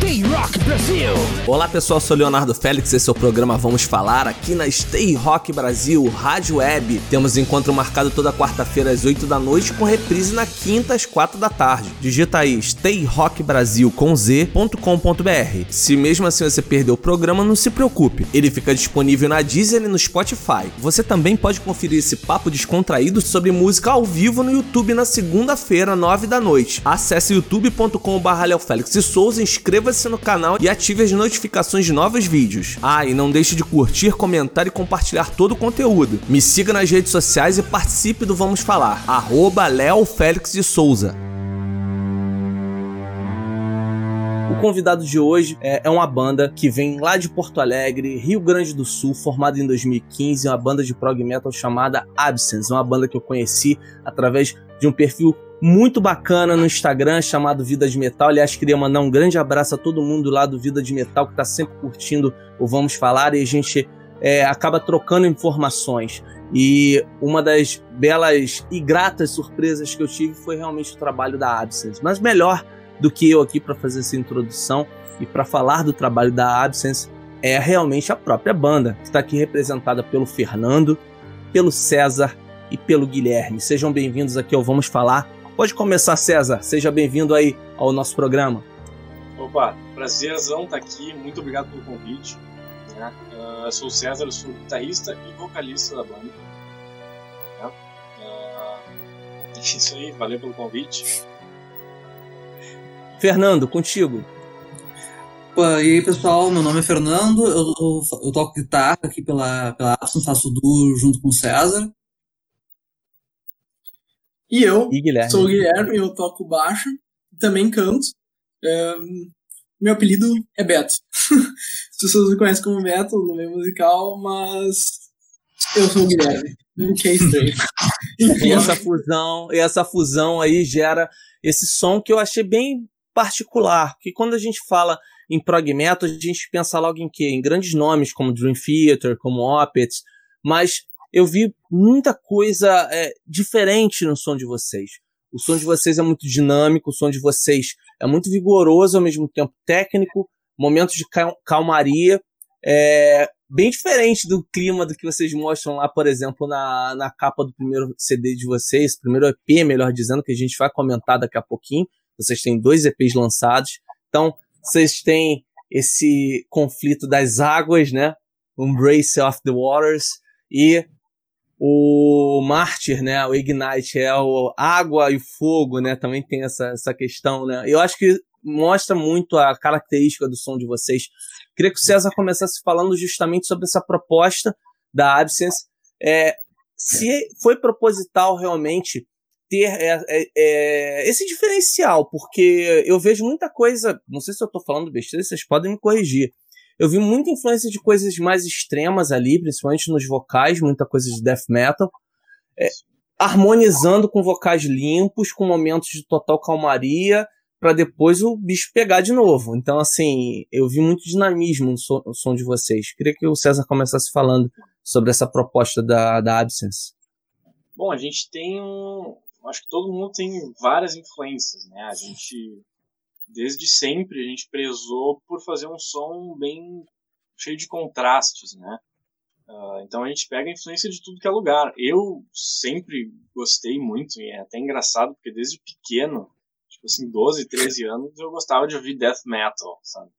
Stay Rock Brasil! Olá pessoal, sou Leonardo Félix, esse é o programa Vamos Falar aqui na Stay Rock Brasil, Rádio Web. Temos encontro marcado toda quarta-feira às 8 da noite com reprise na quinta às 4 da tarde. Digita aí Stay Rock Brasil com z.com.br. Se mesmo assim você perdeu o programa, não se preocupe, ele fica disponível na Deezer e no Spotify. Você também pode conferir esse papo descontraído sobre música ao vivo no YouTube na segunda-feira, 9 da noite. Acesse youtube.com.br Félix e Souza, inscreva-se no canal e ative as notificações de novos vídeos. Ah, e não deixe de curtir, comentar e compartilhar todo o conteúdo. Me siga nas redes sociais e participe do Vamos Falar. Arroba Léo Félix de Souza. O convidado de hoje é, é, uma banda que vem lá de Porto Alegre, Rio Grande do Sul, formada em 2015, uma banda de prog metal chamada Absence, uma banda que eu conheci através de um perfil muito bacana no Instagram chamado Vida de Metal. Aliás, queria mandar um grande abraço a todo mundo lá do Vida de Metal que está sempre curtindo o Vamos Falar e a gente é, acaba trocando informações. E uma das belas e gratas surpresas que eu tive foi realmente o trabalho da Absence. Mas melhor do que eu aqui para fazer essa introdução e para falar do trabalho da Absence é realmente a própria banda, que está aqui representada pelo Fernando, pelo César e pelo Guilherme. Sejam bem-vindos aqui ao Vamos Falar Pode começar, César. Seja bem-vindo aí ao nosso programa. Opa, prazerzão estar tá aqui. Muito obrigado pelo convite. Né? Uh, eu sou o César, eu sou guitarrista e vocalista da banda. Né? Uh, é isso aí, valeu pelo convite. Fernando, contigo. Opa, e aí pessoal, meu nome é Fernando, eu, eu, eu toco guitarra aqui pela, pela Absence, faço duo junto com o César. E eu e sou o Guilherme, eu toco baixo, também canto. Meu apelido é Beto. As pessoas me conhecem como Beto no meio musical, mas eu sou o Guilherme. Que é estranho. e essa fusão, e essa fusão aí gera esse som que eu achei bem particular, porque quando a gente fala em prog metal, a gente pensa logo em quê? Em grandes nomes como Dream Theater, como Opeth, mas eu vi muita coisa é, diferente no som de vocês. O som de vocês é muito dinâmico, o som de vocês é muito vigoroso, ao mesmo tempo técnico, momentos de calmaria, é, bem diferente do clima do que vocês mostram lá, por exemplo, na, na capa do primeiro CD de vocês, primeiro EP, melhor dizendo, que a gente vai comentar daqui a pouquinho. Vocês têm dois EPs lançados, então vocês têm esse conflito das águas, né? Embrace of the Waters e o Mártir, né, o Ignite é o água e fogo, né, também tem essa, essa questão, né. Eu acho que mostra muito a característica do som de vocês. Queria que o César começasse falando justamente sobre essa proposta da Absence. É, se foi proposital realmente ter é, é, é, esse diferencial, porque eu vejo muita coisa, não sei se eu estou falando besteira, vocês podem me corrigir, eu vi muita influência de coisas mais extremas ali, principalmente nos vocais, muita coisa de death metal. É, harmonizando com vocais limpos, com momentos de total calmaria, para depois o bicho pegar de novo. Então, assim, eu vi muito dinamismo no som, no som, de vocês. Queria que o César começasse falando sobre essa proposta da, da Absence. Bom, a gente tem um. Acho que todo mundo tem várias influências, né? A gente desde sempre a gente prezou por fazer um som bem cheio de contrastes, né? Uh, então a gente pega a influência de tudo que é lugar. Eu sempre gostei muito, e é até engraçado, porque desde pequeno, tipo assim, 12, 13 anos, eu gostava de ouvir death metal, sabe?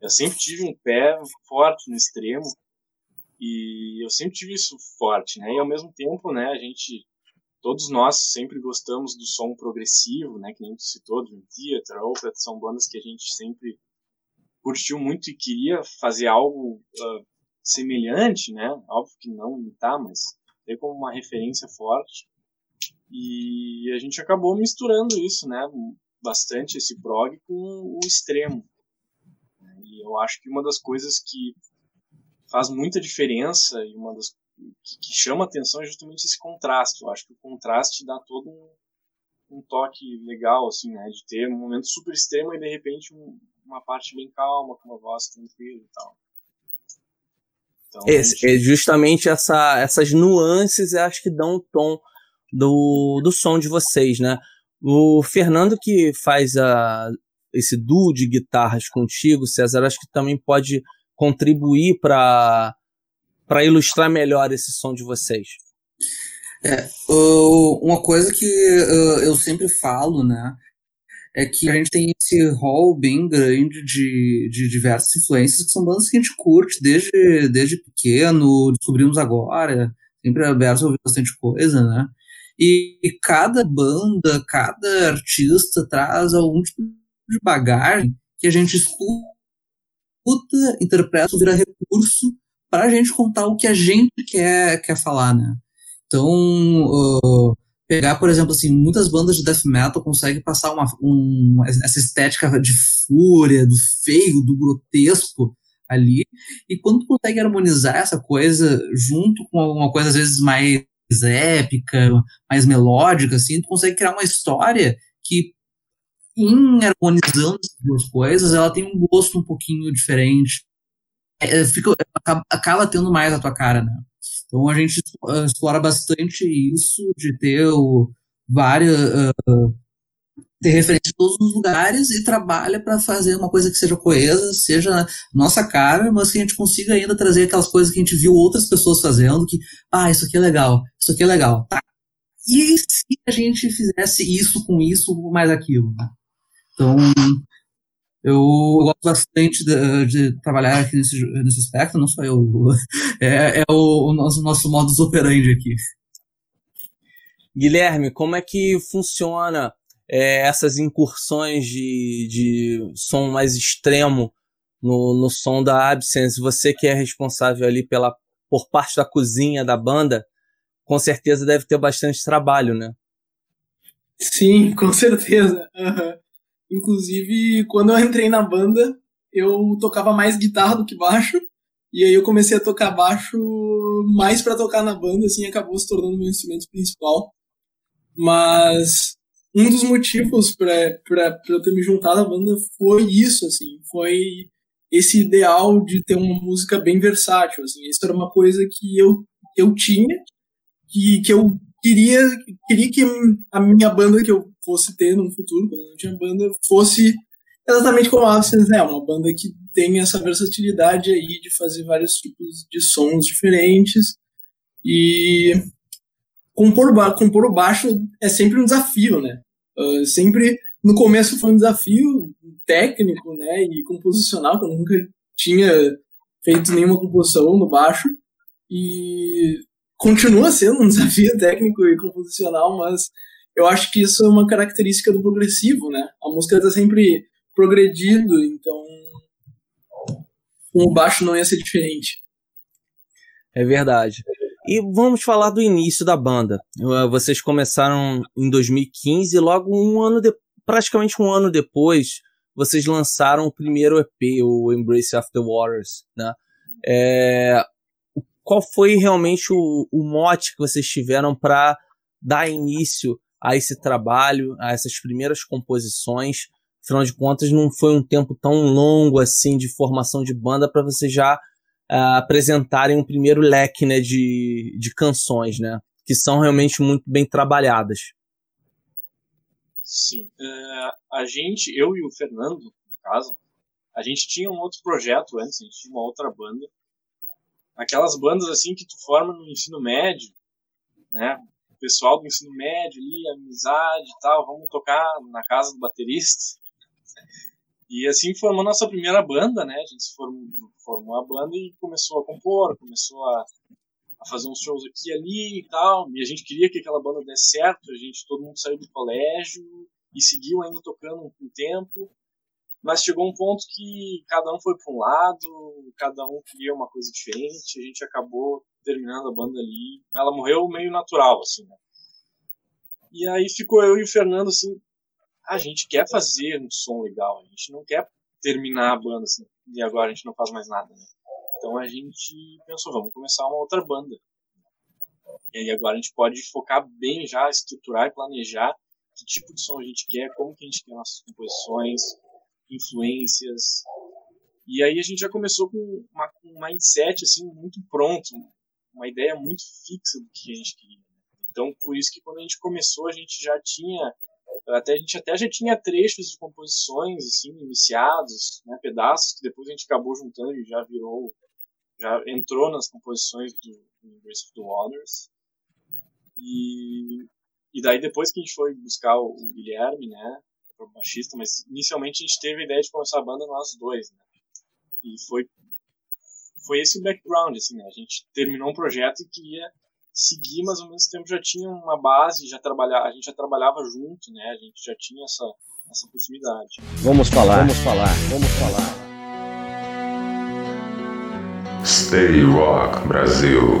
Eu sempre tive um pé forte no extremo, e eu sempre tive isso forte, né? E ao mesmo tempo, né, a gente todos nós sempre gostamos do som progressivo, né, que nem tu citou, Dream Theater, Opeth, são bandas que a gente sempre curtiu muito e queria fazer algo uh, semelhante, né, óbvio que não imitar, mas ter como uma referência forte. E a gente acabou misturando isso, né, bastante esse prog com o extremo. E eu acho que uma das coisas que faz muita diferença e uma das que, chama atenção é justamente esse contraste. Eu acho que o contraste dá todo um, um toque legal, assim, né? De ter um momento super extremo e de repente um, uma parte bem calma, com uma voz tranquila e tal. Então, é, gente... é justamente essa, essas nuances, eu acho que dão o tom do, do som de vocês, né? O Fernando que faz a, esse duo de guitarras contigo, César, acho que também pode contribuir para para ilustrar melhor esse som de vocês. É, uma coisa que eu sempre falo, né, é que a gente tem esse hall bem grande de, de diversas influências, que são bandas que a gente curte desde, desde pequeno, descobrimos agora, sempre aberto a ouvir bastante coisa, né, e, e cada banda, cada artista traz algum tipo de bagagem que a gente escuta, interpreta, vira recurso para a gente contar o que a gente quer, quer falar, né? Então, uh, pegar, por exemplo, assim, muitas bandas de death metal conseguem passar uma, um, essa estética de fúria, do feio, do grotesco ali, e quando tu consegue harmonizar essa coisa junto com alguma coisa às vezes mais épica, mais melódica, assim, tu consegue criar uma história que em harmonizando as duas coisas, ela tem um gosto um pouquinho diferente. É, fica, acaba, acaba, tendo mais a tua cara, né? Então a gente explora bastante isso de ter o, várias uh, ter referência em todos os lugares e trabalha para fazer uma coisa que seja coesa, seja nossa cara, mas que a gente consiga ainda trazer aquelas coisas que a gente viu outras pessoas fazendo, que, ah, isso aqui é legal, isso aqui é legal, tá. E se a gente fizesse isso com isso, mais aquilo, né? Então, eu gosto bastante de, de, trabalhar aqui nesse, nesse aspecto, não só eu. É, é o, o, nosso, nosso modus operandi aqui. Guilherme, como é que funciona é, essas incursões de, de som mais extremo no, no som da Absence? Você que é responsável ali pela, por parte da cozinha da banda, com certeza deve ter bastante trabalho, né? Sim, com certeza. Uhum. Inclusive, quando eu entrei na banda, eu tocava mais guitarra do que baixo. E aí eu comecei a tocar baixo mais para tocar na banda, assim, acabou se tornando meu instrumento principal. Mas um dos motivos para eu ter me juntado à banda foi isso, assim, foi esse ideal de ter uma música bem versátil, assim. Isso era uma coisa que eu, eu tinha, que, que eu queria, queria que a minha banda que eu fosse ter no futuro, quando não tinha banda, fosse exatamente como a Absence é, uma banda que tem essa versatilidade aí de fazer vários tipos de sons diferentes e compor, compor o baixo é sempre um desafio, né? Uh, sempre no começo foi um desafio técnico, né, e composicional, que eu nunca tinha feito nenhuma composição no baixo e continua sendo um desafio técnico e composicional, mas eu acho que isso é uma característica do progressivo, né? A música está sempre progredindo, então o baixo não ia ser diferente. É verdade. E vamos falar do início da banda. Vocês começaram em 2015 e logo um ano de, praticamente um ano depois, vocês lançaram o primeiro EP, o Embrace the Waters, né? É, qual foi realmente o, o mote que vocês tiveram para dar início a esse trabalho, a essas primeiras composições. Afinal de contas, não foi um tempo tão longo assim de formação de banda para vocês já uh, apresentarem um primeiro leque né, de, de canções, né? Que são realmente muito bem trabalhadas. Sim. Uh, a gente, eu e o Fernando, no caso, a gente tinha um outro projeto antes, a gente tinha uma outra banda. Aquelas bandas assim que tu forma no ensino médio, né? Pessoal do ensino médio ali, amizade e tal, vamos tocar na casa do baterista. E assim formou nossa primeira banda, né? A gente formou, formou a banda e começou a compor, começou a, a, fazer uns shows aqui e ali e tal. E a gente queria que aquela banda desse certo, a gente, todo mundo saiu do colégio e seguiu ainda tocando um tempo. Mas chegou um ponto que cada um foi para um lado, cada um queria uma coisa diferente, a gente acabou terminando a banda ali. Ela morreu meio natural, assim, né? E aí ficou eu e o Fernando, assim, a gente quer fazer um som legal, a gente não quer terminar a banda, assim, e agora a gente não faz mais nada, né? Então a gente pensou, vamos começar uma outra banda. E aí agora a gente pode focar bem já, estruturar e planejar que tipo de som a gente quer, como que a gente quer nossas composições, influências. E aí a gente já começou com uma, um mindset assim muito pronto, uma ideia muito fixa do que a gente queria. Então, por isso que quando a gente começou, a gente já tinha até a gente até já tinha trechos de composições assim iniciados, né, pedaços que depois a gente acabou juntando e já virou já entrou nas composições do, do of the Waters. E e daí depois que a gente foi buscar o, o Guilherme, né, o baixista, mas inicialmente a gente teve a ideia de começar a banda nós dois, né? E foi foi esse o background, assim, né? A gente terminou um projeto e queria seguir, mas ao mesmo tempo já tinha uma base, já trabalhar, a gente já trabalhava junto, né? A gente já tinha essa essa proximidade. Vamos falar, vamos falar, vamos falar. Stay Rock Brasil.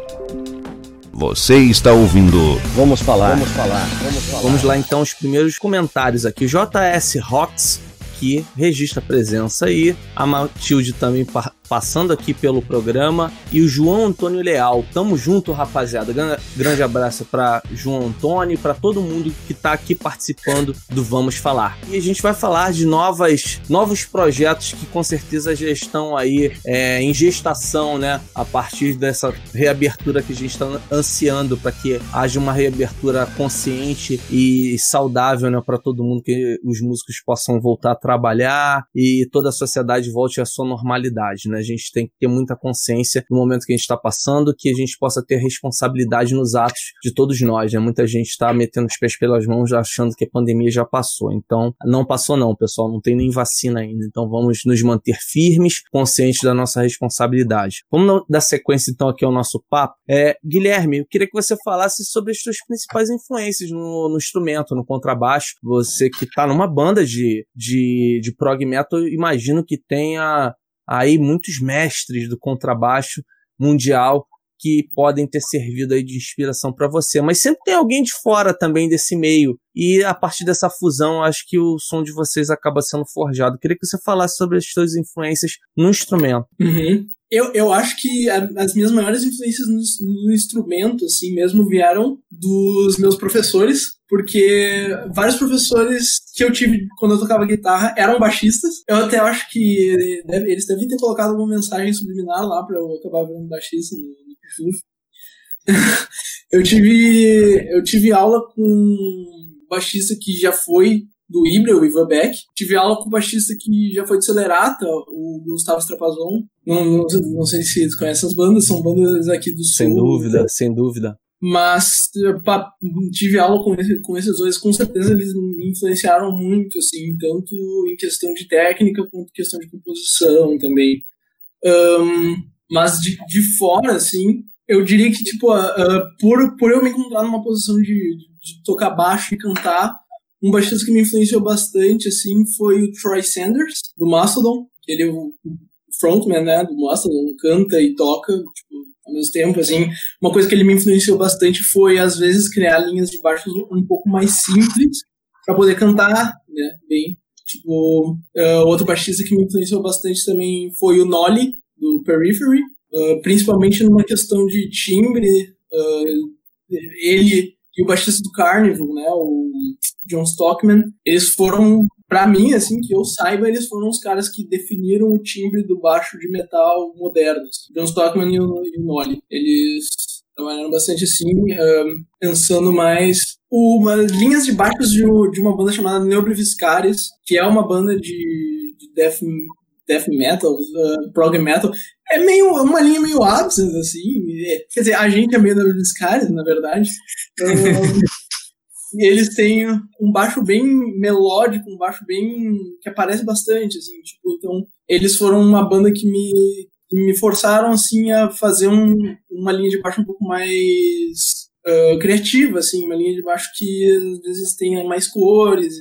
Você está ouvindo. Vamos falar. Vamos falar. Vamos falar. Vamos lá então os primeiros comentários aqui. JS Rocks que registra presença aí. A Matilde também passando aqui pelo programa. E o João Antônio Leal. Tamo junto, rapaziada. Grande abraço para João Antônio e para todo mundo que tá aqui participando do Vamos Falar. E a gente vai falar de novas, novos projetos que com certeza já estão aí é, em gestação, né? A partir dessa reabertura que a gente está ansiando para que haja uma reabertura consciente e saudável, né? Para todo mundo, que os músicos possam voltar a trabalhar e toda a sociedade volte à sua normalidade, né? A gente tem que ter muita consciência no momento que a gente está passando, que a gente possa ter responsabilidade nos atos de todos nós, né? Muita gente está metendo os pés pelas mãos achando que a pandemia já passou. Então, não passou não, pessoal, não tem nem vacina ainda. Então, vamos nos manter firmes, conscientes da nossa responsabilidade. Vamos dar sequência então aqui ao nosso papo. É, Guilherme, eu queria que você falasse sobre as suas principais influências no, no instrumento, no contrabaixo. Você que está numa banda de, de, de prog metal, imagino que tenha aí muitos mestres do contrabaixo mundial que podem ter servido aí de inspiração para você, mas sempre tem alguém de fora também desse meio. E a partir dessa fusão, acho que o som de vocês acaba sendo forjado. Queria que você falasse sobre as suas influências no instrumento. Uhum. Eu, eu acho que a, as minhas maiores influências no, no, instrumento, assim mesmo, vieram dos meus professores, porque vários professores que eu tive quando eu tocava guitarra eram baixistas. Eu até acho que deve, eles devem ter colocado alguma mensagem subliminar lá pra eu acabar virando baixista no, no eu tive eu tive aula com um baixista que já foi do Ibra, o Ivan Beck. Tive aula com o baixista que já foi de Celerata, o Gustavo Strapazon. Não, não, não, sei se vocês conhecem as bandas, são bandas aqui do sem Sul. Sem dúvida, sem dúvida. Mas pa, tive aula com, com esses dois, com certeza eles me influenciaram muito, assim, tanto em questão de técnica quanto questão de composição também. Um, mas de, de fora, assim, eu diria que, tipo, uh, uh, por, por eu me encontrar numa posição de, de tocar baixo e cantar, um baixista que me influenciou bastante, assim, foi o Troy Sanders, do Mastodon. Ele é o frontman, né, do Mastodon, canta e toca, tipo, ao mesmo tempo, assim. Uma coisa que ele me influenciou bastante foi, às vezes, criar linhas de baixos um pouco mais simples para poder cantar, né, bem. Tipo, uh, outro baixista que me influenciou bastante também foi o Nolly, do Periphery, uh, principalmente numa questão de timbre. Uh, ele e o baixista do Carnival, né, o John Stockman, eles foram, para mim, assim, que eu saiba, eles foram os caras que definiram o timbre do baixo de metal moderno. Assim. John Stockman e o, e o Nolly. Eles trabalharam bastante assim, um, pensando mais uma, linhas de baixos de, de uma banda chamada Neobriviscaris, que é uma banda de, de death, death metal, uh, prog metal, é meio é uma linha meio absent, assim. É, quer dizer, a gente é meio Neobriviscaris, na verdade. Um, E eles têm um baixo bem melódico, um baixo bem. que aparece bastante, assim, tipo, então. Eles foram uma banda que me, que me forçaram, assim, a fazer um, uma linha de baixo um pouco mais. Uh, criativa, assim, uma linha de baixo que às vezes tenha mais cores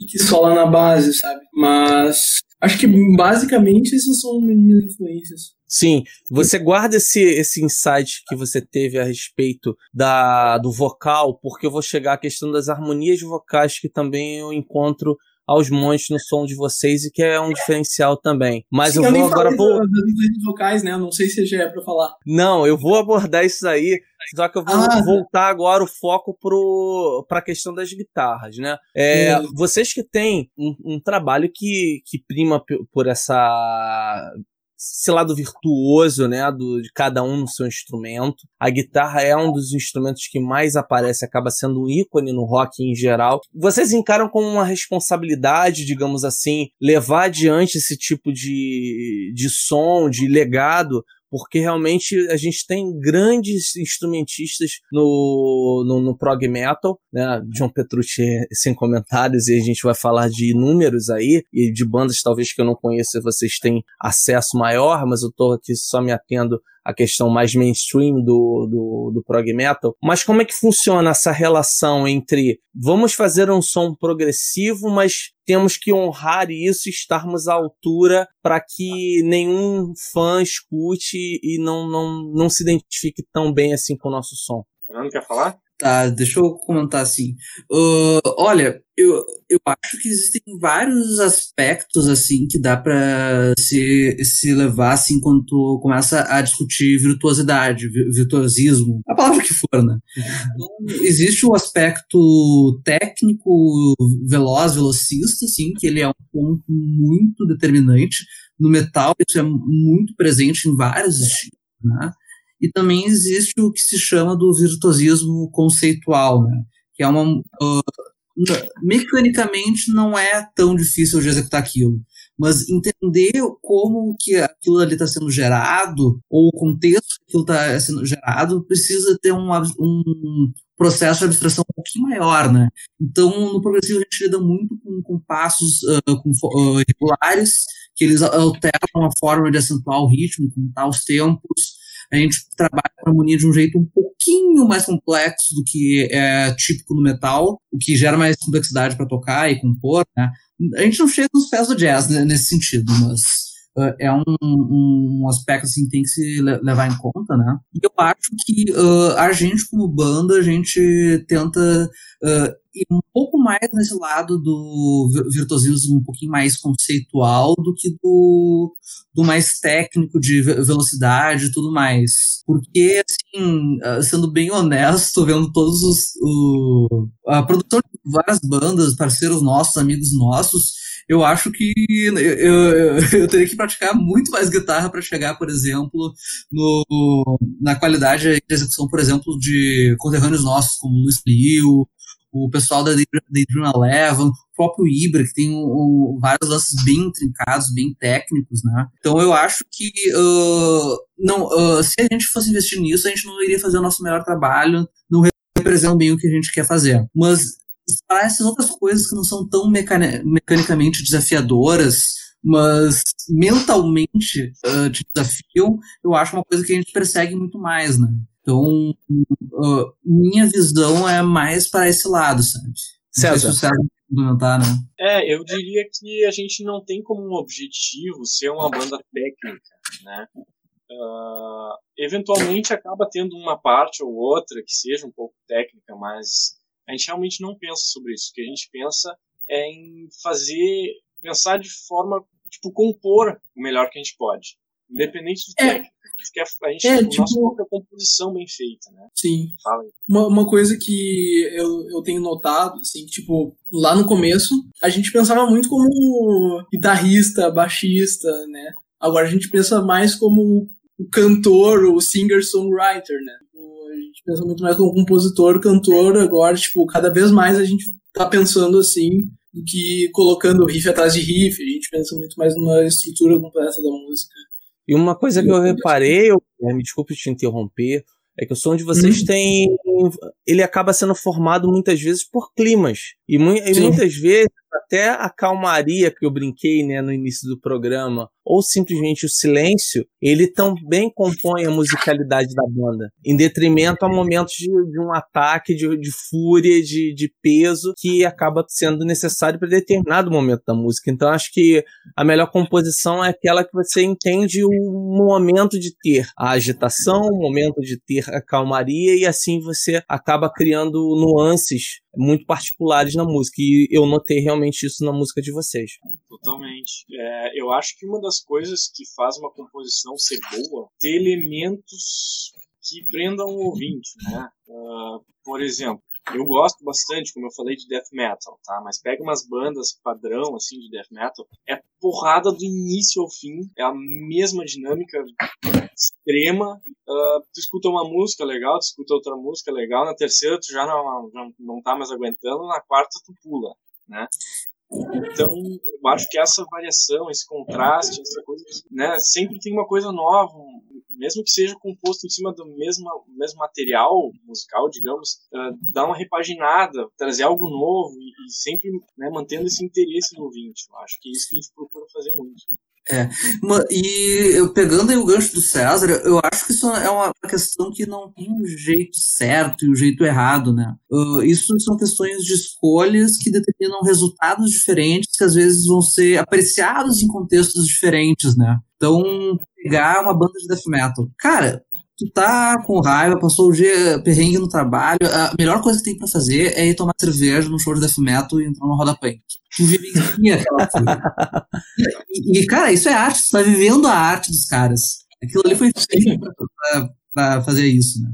e que sola na base, sabe? Mas acho que basicamente essas são minhas influências. Sim, você guarda esse, esse insight que você teve a respeito da, do vocal, porque eu vou chegar à questão das harmonias vocais que também eu encontro aos montes no som de vocês e que é um diferencial também. Mas Sim, eu, vou agora vou das vocais, né? Eu não sei se já é para falar. Não, eu vou abordar isso aí, só que eu vou ah. voltar agora o foco para a questão das guitarras, né? É, vocês que têm um, um, trabalho que, que prima por essa esse lado virtuoso, né, do, de cada um no seu instrumento. A guitarra é um dos instrumentos que mais aparece, acaba sendo um ícone no rock em geral. Vocês encaram como uma responsabilidade, digamos assim, levar adiante esse tipo de, de som, de legado, porque realmente a gente tem grandes instrumentistas no, no, no prog metal, né? John Petrucci sem comentários e a gente vai falar de números aí e de bandas talvez que eu não conheça, vocês têm acesso maior, mas eu tô aqui só me atendo a questão mais mainstream do, do, do prog metal. Mas como é que funciona essa relação entre vamos fazer um som progressivo, mas temos que honrar isso e estarmos à altura para que nenhum fã escute e não, não, não se identifique tão bem assim com o nosso som. Fernando quer falar? Tá, deixa eu comentar assim. Uh, olha, eu, eu acho que existem vários aspectos assim que dá para se, se levar assim quando tu começa a discutir virtuosidade, virtuosismo, a palavra que for, né? Então, existe o aspecto técnico, veloz, velocista, assim, que ele é um ponto muito determinante. No metal, isso é muito presente em vários estilos, né? E também existe o que se chama do virtuosismo conceitual, né? que é uma. Uh, mecanicamente não é tão difícil de executar aquilo, mas entender como que aquilo ali está sendo gerado, ou o contexto que aquilo está sendo gerado, precisa ter um, um processo de abstração um pouquinho maior, né? Então, no progressivo a gente lida muito com, com passos uh, com, uh, regulares, que eles alteram a forma de acentuar o ritmo, contar os tempos, a gente trabalha com a harmonia de um jeito um pouquinho mais complexo do que é típico no metal, o que gera mais complexidade para tocar e compor, né? A gente não chega nos pés do jazz né, nesse sentido, mas uh, é um, um, aspecto assim que tem que se levar em conta, né? E eu acho que uh, a gente como banda, a gente tenta uh, ir um pouco mais nesse lado do virtuosismo um pouquinho mais conceitual do que do, do mais técnico de velocidade e tudo mais. Porque, assim, ah, sendo bem honesto, vendo todos os. O, a produção de várias bandas, parceiros nossos, amigos nossos, eu acho que eu, eu, eu teria que praticar muito mais guitarra para chegar, por exemplo, no, na qualidade de execução, por exemplo, de conterrâneos nossos, como Luiz Liu, o pessoal da Daydream Eleven, o próprio Ibra, que tem um, um, vários lances bem trincados, bem técnicos, né? Então eu acho que uh, não, uh, se a gente fosse investir nisso, a gente não iria fazer o nosso melhor trabalho, não representa bem o que a gente quer fazer. Mas para essas outras coisas que não são tão mecani mecanicamente desafiadoras, mas mentalmente uh, te desafiam, eu acho uma coisa que a gente persegue muito mais, né? Então, uh, minha visão é mais para esse lado, sabe? César. Se complementar, né? É, eu diria que a gente não tem como um objetivo ser uma banda técnica, né? Uh, eventualmente acaba tendo uma parte ou outra que seja um pouco técnica, mas a gente realmente não pensa sobre isso. O que a gente pensa é em fazer, pensar de forma, tipo, compor o melhor que a gente pode, independente do é. técnico. A a gente, é, tipo, nossa composição bem feita, né? Sim. Uma, uma coisa que eu, eu tenho notado, assim, que, tipo, lá no começo, a gente pensava muito como guitarrista, baixista, né? Agora a gente pensa mais como o cantor, o singer-songwriter, né? A gente pensa muito mais como compositor, cantor, agora, tipo, cada vez mais a gente tá pensando assim, do que colocando riff atrás de riff, a gente pensa muito mais numa estrutura completa da música. E uma coisa que eu reparei, eu, me desculpe te interromper, é que o som de vocês hum. tem. Ele acaba sendo formado muitas vezes por climas. E, mu e muitas vezes até a calmaria que eu brinquei né, no início do programa, ou simplesmente o silêncio, ele também compõe a musicalidade da banda, em detrimento a momentos de, de um ataque, de, de fúria, de, de peso, que acaba sendo necessário para determinado momento da música. Então acho que a melhor composição é aquela que você entende o momento de ter a agitação, o momento de ter a calmaria, e assim você acaba criando nuances muito particulares na música. E eu notei realmente isso na música de vocês. Totalmente. É, eu acho que uma das coisas que faz uma composição ser boa ter elementos que prendam o ouvinte, né? Uh, por exemplo, eu gosto bastante, como eu falei, de death metal, tá? Mas pega umas bandas padrão, assim, de death metal, é porrada do início ao fim, é a mesma dinâmica extrema. Uh, tu escuta uma música legal, tu escuta outra música legal, na terceira tu já não, já não tá mais aguentando, na quarta tu pula, né? Então, eu acho que essa variação, esse contraste, essa coisa, né, sempre tem uma coisa nova mesmo que seja composto em cima do mesmo, mesmo material musical, digamos, uh, uma repaginada, trazer algo novo e, e sempre né, mantendo esse interesse no ouvinte. Eu acho que é isso que a gente procura fazer muito. É, e eu, pegando aí o gancho do César, eu acho que isso é uma questão que não tem um jeito certo e um jeito errado, né? Uh, isso são questões de escolhas que determinam resultados diferentes que às vezes vão ser apreciados em contextos diferentes, né? Então, pegar uma banda de death metal. Cara, tu tá com raiva, passou o dia perrengue no trabalho, a melhor coisa que tem para fazer é ir tomar cerveja num show de death metal e entrar numa roda punk. Tu vivencia aquela coisa. E, e, cara, isso é arte, tu tá vivendo a arte dos caras. Aquilo ali foi feito pra, pra, pra, fazer isso, né?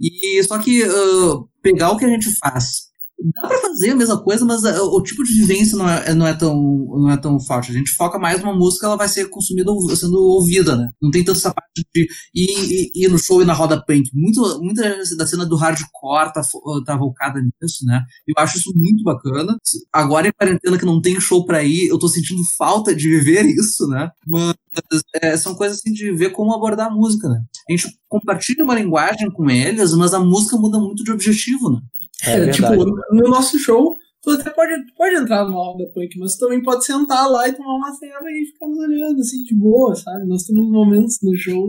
E só que uh, pegar o que a gente faz Dá pra fazer a mesma coisa, mas uh, o tipo de vivência não é, não é, tão, não é tão forte. A gente foca mais numa música, ela vai ser consumida sendo ouvida, né? Não tem tanto essa parte de ir, ir, no show e na roda punk. Muito, muita da cena do hardcore tá, tá volcada nisso, né? Eu acho isso muito bacana. Agora em quarentena que não tem show pra ir, eu tô sentindo falta de viver isso, né? Mas é, são coisas assim de ver como abordar a música, né? A gente compartilha uma linguagem com eles, mas a música muda muito de objetivo, né? É, é tipo, no nosso show, tu até pode, pode entrar numa roda punk, mas tu também pode sentar lá e tomar uma ceva e ficar nos olhando, assim, de boa, sabe? Nós temos momentos no show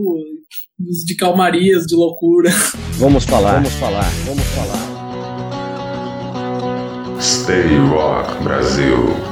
de calmarias, de loucura. Vamos falar, vamos falar, vamos falar. Stay Rock Brasil.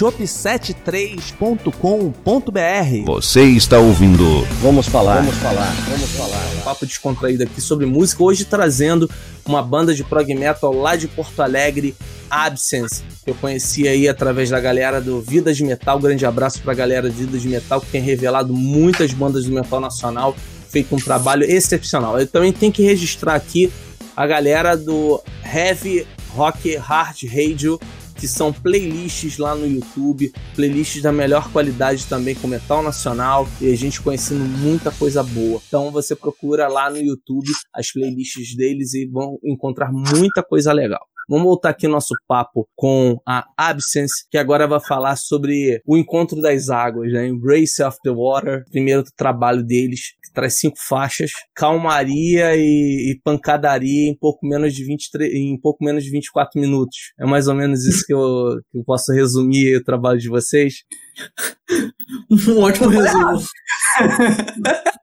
shop73.com.br. Você está ouvindo. Vamos falar. Vamos falar. Vamos falar. Um papo descontraído aqui sobre música, hoje trazendo uma banda de prog metal lá de Porto Alegre, Absence, que eu conheci aí através da galera do Vidas de Metal. Grande abraço pra galera de Vidas de Metal que tem revelado muitas bandas do metal nacional, feito um trabalho excepcional. Eu também tenho que registrar aqui a galera do Heavy Rock Hard Radio que são playlists lá no YouTube, playlists da melhor qualidade também com metal nacional e a gente conhecendo muita coisa boa. Então você procura lá no YouTube as playlists deles e vão encontrar muita coisa legal. Vamos voltar aqui nosso papo com a Absence, que agora vai falar sobre o encontro das águas, né? Embrace of the Water, primeiro trabalho deles, traz cinco faixas, calmaria e, e pancadaria em pouco menos de 23, em pouco menos de 24 minutos. É mais ou menos isso que eu, que eu posso resumir o trabalho de vocês. um ótimo resumo.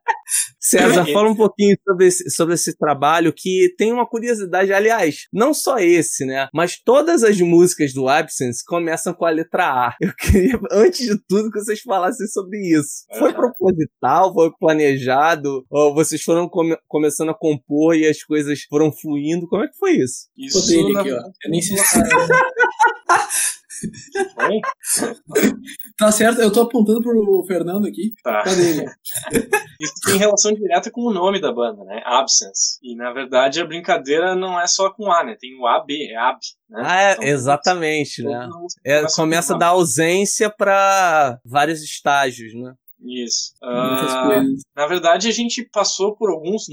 César, fala um pouquinho sobre esse, sobre esse trabalho que tem uma curiosidade, aliás, não só esse, né? Mas todas as músicas do Absence começam com a letra A. Eu queria, antes de tudo, que vocês falassem sobre isso. Foi proposital, foi planejado, ou vocês foram come, começando a compor e as coisas foram fluindo? Como é que foi isso? Isso, aqui, ó. Eu nem sei se... tá certo, eu tô apontando pro Fernando aqui. Tá. Cadê ele? Isso tem relação direta com o nome da banda, né? Absence. E na verdade a brincadeira não é só com A, né? Tem o AB, é AB. Né? Ah, é, então, exatamente, né? É, começa da ausência para vários estágios, né? Isso. Uh, na verdade, a gente passou por alguns,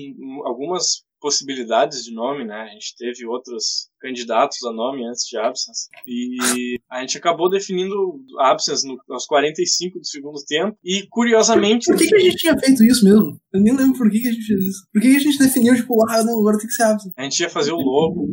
algumas possibilidades de nome, né? A gente teve outros candidatos a nome antes de Absence. E a gente acabou definindo Absence no, aos 45 do segundo tempo. E curiosamente. Por que, que a gente tinha feito isso mesmo? Eu nem lembro por que, que a gente fez isso. Por que, que a gente definiu, tipo, ah, não, agora tem que ser Absence? A gente ia fazer o logo.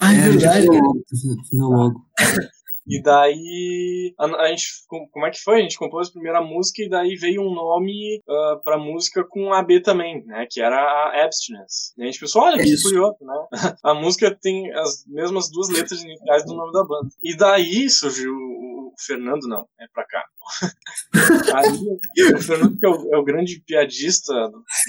Ah, é, verdade. Fazer o logo. E daí a, a, gente como é que foi? A gente compôs a primeira música e daí veio um nome uh, pra música com AB também, né? Que era a Abstinence. E a gente pensou, olha, que curioso, né? A música tem as mesmas duas letras iniciais do nome da banda. E daí surgiu o Fernando, não, é pra cá. Aí, o Fernando, que é o, é o, grande piadista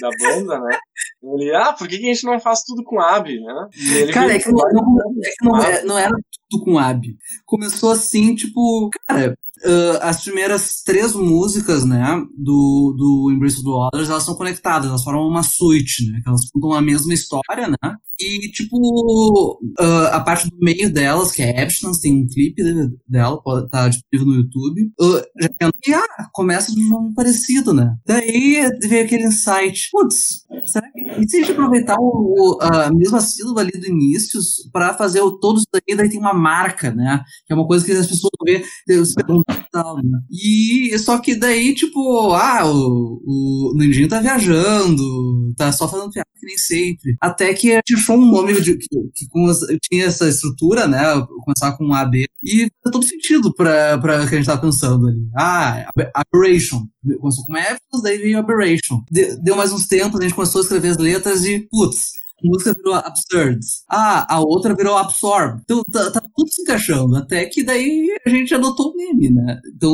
da banda, né? Ele, ah, por que, que a gente não faz tudo com AB, né? Cara, é que, não, é que não, é, não era tudo com AB. Começou assim, tipo, cara, Uh, as primeiras três músicas, né, do, do Embrace of the Waters, elas são conectadas, elas formam uma suite, né, elas contam a mesma história, né, e, tipo, uh, a parte do meio delas, que é Abstinence, tem um clipe dela, pode tá disponível no YouTube, uh, já e, ah, começa de um nome parecido, né, daí veio aquele insight, putz, será que, e se a gente aproveitar o, a mesma sílaba ali do início para fazer o todo isso daí, daí tem uma marca, né, que é uma coisa que as pessoas vê, se perguntam tal, né? E só que daí, tipo, ah, o, o tá viajando, tá só fazendo piada que nem sempre. Até que a gente achou um nome de, que, que com tinha essa estrutura, né? Começar com um AB. E faz todo sentido pra, pra que a gente tava pensando ali. Ah, Aberration. Começou com Epicus, daí veio Aberration. deu mais uns tempos, a gente começou a escrever as letras e, putz, música virou Absurd. Ah, a outra virou Absorb. Então tá, tá, tudo se encaixando. Até que daí a gente adotou o meme, né? Então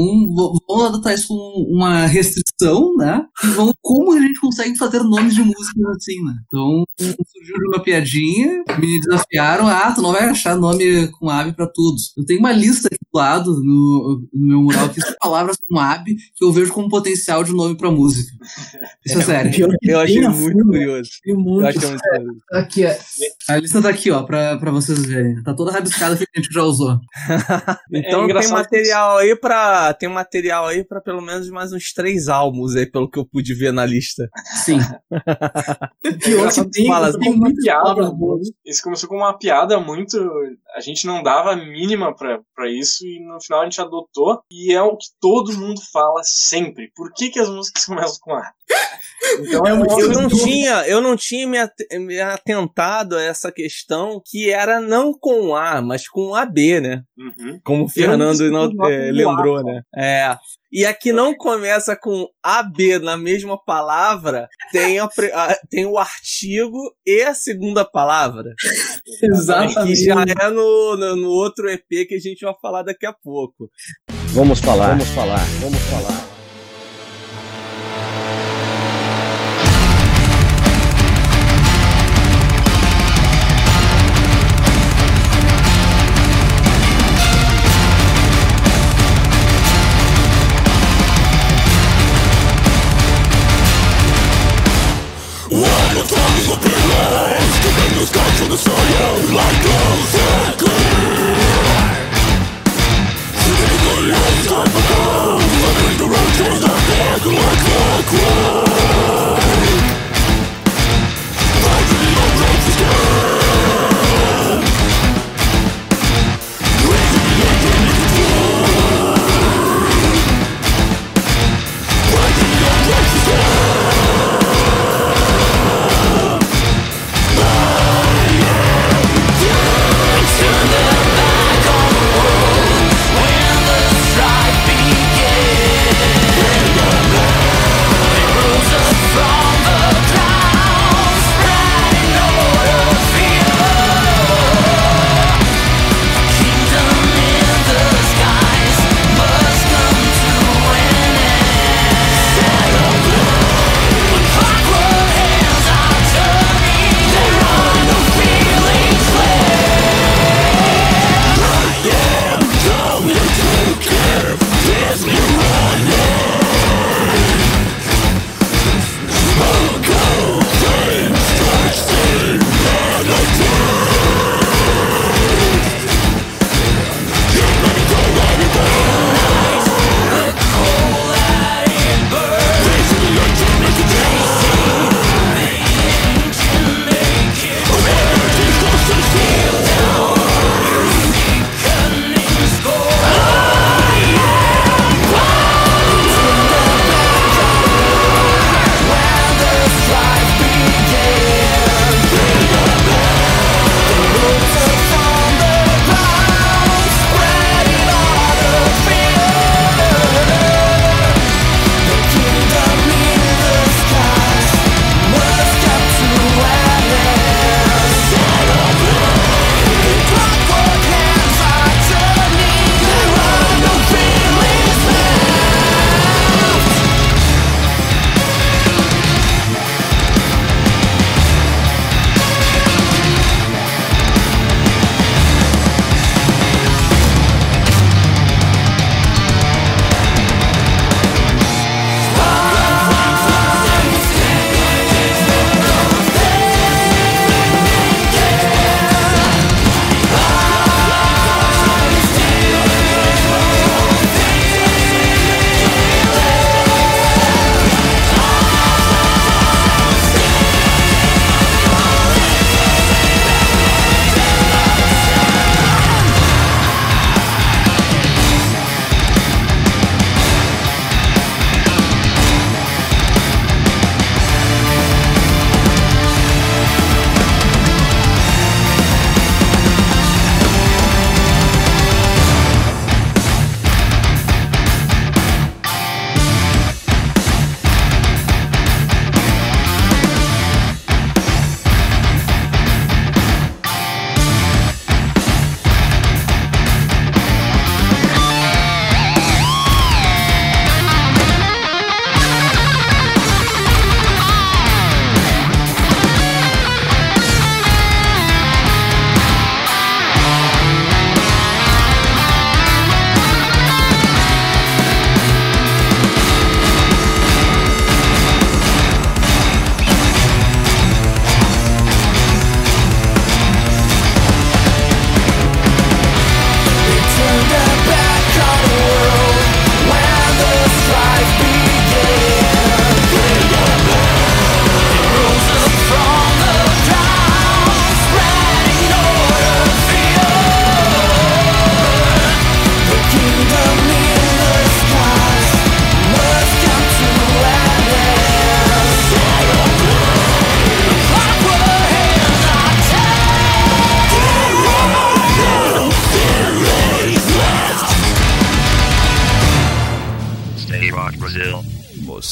vamos adotar isso com uma restrição, né? E vamos como a gente consegue fazer nomes de músicas assim, né? Então surgiu de uma piadinha, me desafiaram. Ah, tu não vai achar nome com ave pra todos. Eu tenho uma lista aqui do lado no, no meu mural que são palavras com ave que eu vejo como potencial de nome pra música. Isso é, é sério. Eu, eu achei muito curioso. Eu achei muito curioso. Aqui, é. A lista tá aqui, ó, pra, pra vocês verem. Tá toda rabiscada que a gente já usou. então é tem material aí para Tem material aí para pelo menos mais uns três álbuns aí, pelo que eu pude ver na lista. Sim. Pior que tem, Fala, tem uma piada. Isso começou com uma piada muito. A gente não dava a mínima pra, pra isso e no final a gente adotou. E é o que todo mundo fala sempre. Por que, que as músicas começam com A? Então, é eu, não tinha, eu não tinha me, me atentado a essa questão que era não com A, mas com AB, né? Uhum. Como o Fernando não, é, lembrou, né? É. E aqui não começa com AB na mesma palavra, tem, a, a, tem o artigo e a segunda palavra. Exatamente. Que já é no, no, no outro EP que a gente vai falar daqui a pouco. Vamos falar, vamos falar, vamos falar.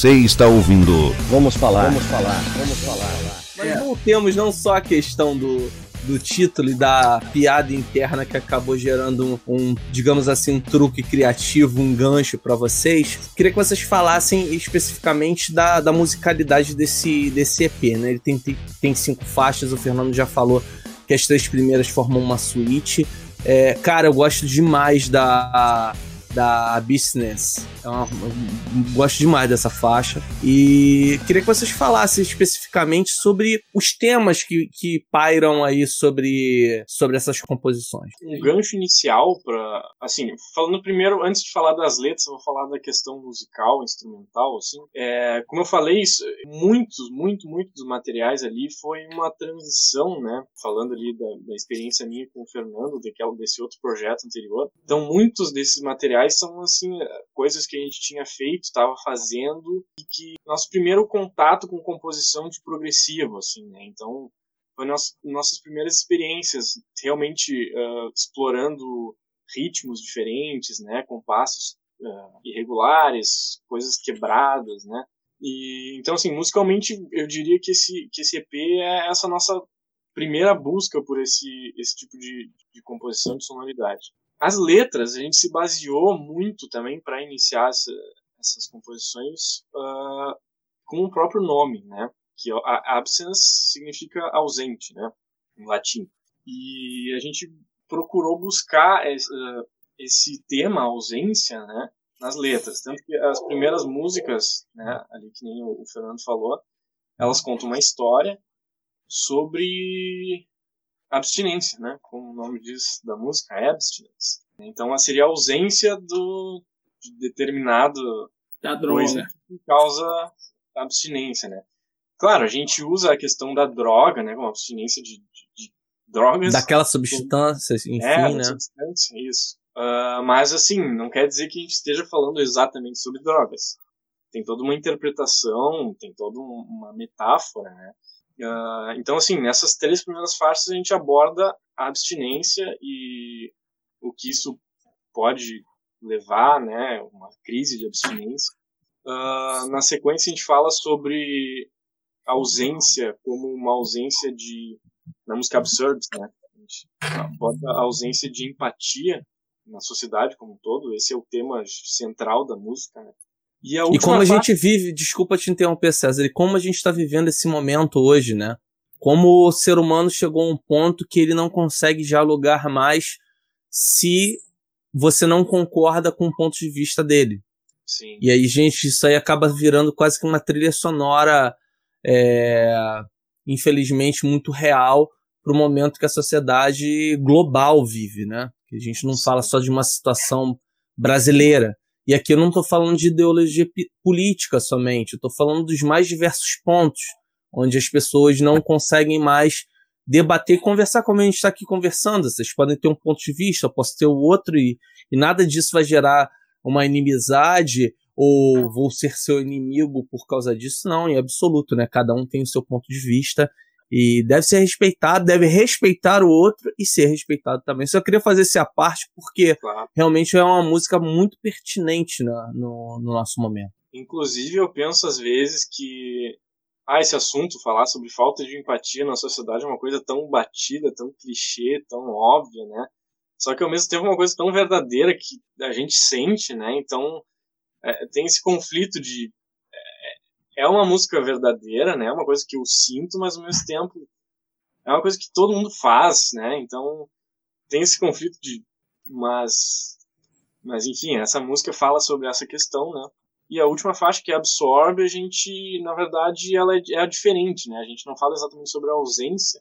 Você está ouvindo. Vamos falar. Vamos falar. Vamos falar. Mas não temos não só a questão do, do título e da piada interna que acabou gerando um, um digamos assim, um truque criativo, um gancho para vocês. Queria que vocês falassem especificamente da, da musicalidade desse, desse EP, né? Ele tem, tem, tem cinco faixas, o Fernando já falou que as três primeiras formam uma suíte. É, cara, eu gosto demais da da Business. É uma, gosto demais dessa faixa. E queria que vocês falassem especificamente sobre os temas que, que pairam aí sobre, sobre essas composições. Um gancho inicial para, assim, falando primeiro, antes de falar das letras, vou falar da questão musical, instrumental, assim. É, como eu falei, isso, muitos, muito, muito dos materiais ali foi uma transição, né? Falando ali da, da experiência minha com o Fernando, daquela, desse outro projeto anterior. Então, muitos desses materiais são assim coisas que a gente tinha feito, estava fazendo e que nosso primeiro contato com composição de progressivo, assim, né? Então foi nosso, nossas primeiras experiências realmente uh, explorando ritmos diferentes, né? Compassos uh, irregulares, coisas quebradas, né? E então assim musicalmente eu diria que esse que esse EP é essa nossa primeira busca por esse esse tipo de, de composição de sonoridade. As letras, a gente se baseou muito também para iniciar essa, essas composições uh, com o próprio nome, né? Que a absence significa ausente, né? Em latim. E a gente procurou buscar esse, uh, esse tema, ausência, né? Nas letras. Tanto que as primeiras músicas, né? Ali que nem o Fernando falou, elas contam uma história sobre abstinência, né? Como o nome diz da música, é abstinência. Então seria a ausência do de determinado da droga que causa abstinência, né? Claro, a gente usa a questão da droga, né, como abstinência de, de, de drogas. Daquela substância, enfim, é, né? substância, isso. Uh, mas assim, não quer dizer que a gente esteja falando exatamente sobre drogas. Tem toda uma interpretação, tem toda uma metáfora, né? Uh, então, assim, nessas três primeiras faixas a gente aborda a abstinência e o que isso pode levar, né, uma crise de abstinência. Uh, na sequência a gente fala sobre ausência como uma ausência de na música absurd, né? A gente bota a ausência de empatia na sociedade como um todo. Esse é o tema central da música. Né? E, e como a gente vive, desculpa te interromper, César, e como a gente está vivendo esse momento hoje, né? Como o ser humano chegou a um ponto que ele não consegue dialogar mais se você não concorda com o ponto de vista dele. Sim. E aí, gente, isso aí acaba virando quase que uma trilha sonora, é, infelizmente, muito real para o momento que a sociedade global vive, né? Que a gente não fala só de uma situação brasileira. E aqui eu não estou falando de ideologia política somente, eu estou falando dos mais diversos pontos, onde as pessoas não conseguem mais debater e conversar como a gente está aqui conversando. Vocês podem ter um ponto de vista, eu posso ter o outro, e, e nada disso vai gerar uma inimizade ou vou ser seu inimigo por causa disso, não, em absoluto, né? Cada um tem o seu ponto de vista e deve ser respeitado, deve respeitar o outro e ser respeitado também. Só queria fazer essa parte porque claro. realmente é uma música muito pertinente na, no, no nosso momento. Inclusive, eu penso às vezes que ah, esse assunto, falar sobre falta de empatia na sociedade é uma coisa tão batida, tão clichê, tão óbvia, né? Só que ao mesmo tempo é uma coisa tão verdadeira que a gente sente, né? Então é, tem esse conflito de é uma música verdadeira, né? É uma coisa que eu sinto, mas ao mesmo tempo é uma coisa que todo mundo faz, né? Então tem esse conflito de mas mas enfim, essa música fala sobre essa questão, né? E a última faixa que absorve, a gente, na verdade, ela é, é diferente, né? A gente não fala exatamente sobre a ausência,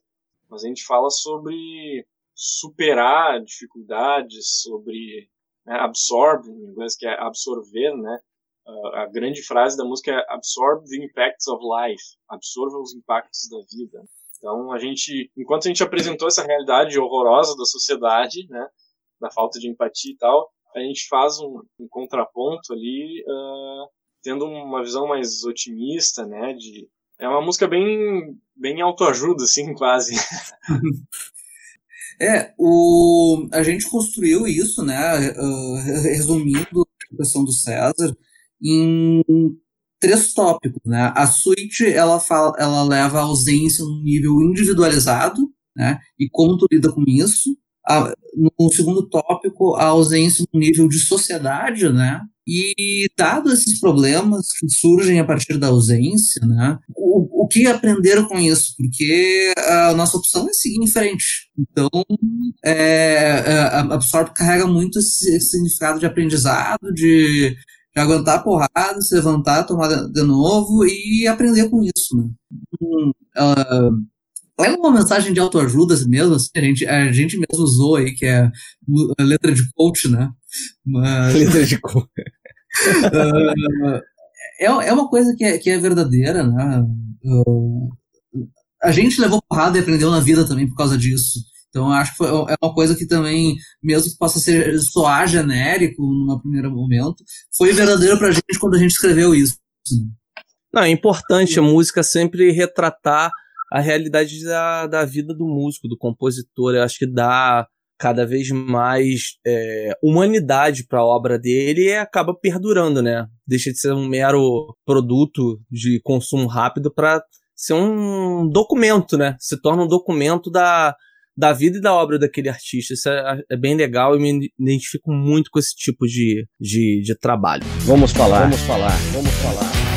mas a gente fala sobre superar dificuldades, sobre né, absorb, em inglês, que é absorver, né? A grande frase da música é absorb the impacts of life, absorva os impactos da vida. Então a gente, enquanto a gente apresentou essa realidade horrorosa da sociedade, né, da falta de empatia e tal, a gente faz um, um contraponto ali, uh, tendo uma visão mais otimista, né, de é uma música bem bem autoajuda assim, quase. É, o, a gente construiu isso, né, uh, resumindo a questão do César, em três tópicos, né? A suíte ela fala, ela leva a ausência num nível individualizado, né? E como tu lida com isso? A, no segundo tópico, a ausência no nível de sociedade, né? E dado esses problemas que surgem a partir da ausência, né? O, o que aprenderam com isso? Porque a nossa opção é seguir em frente. Então, é, é a carrega muito esse, esse significado de aprendizado, de, de aguentar a porrada, se levantar, tomar de, novo e aprender com isso, né? Uh, é uma mensagem de autoajuda mesmo, assim, a, gente, a gente mesmo usou aí, que é a letra de coach, né? Mas, letra de coach. uh, é, é uma coisa que é, que é verdadeira, né? Uh, a gente levou porrada e aprendeu na vida também por causa disso. Então, acho que foi, é uma coisa que também, mesmo que possa ser, soar genérico num primeiro momento, foi verdadeiro pra gente quando a gente escreveu isso. Né? Não, é importante a música sempre retratar a realidade da, da vida do músico, do compositor. Eu acho que dá cada vez mais é, humanidade para a obra dele e acaba perdurando, né? Deixa de ser um mero produto de consumo rápido para ser um documento, né? Se torna um documento da, da vida e da obra daquele artista. Isso é, é bem legal e me identifico muito com esse tipo de, de, de trabalho. Vamos falar, vamos falar, vamos falar.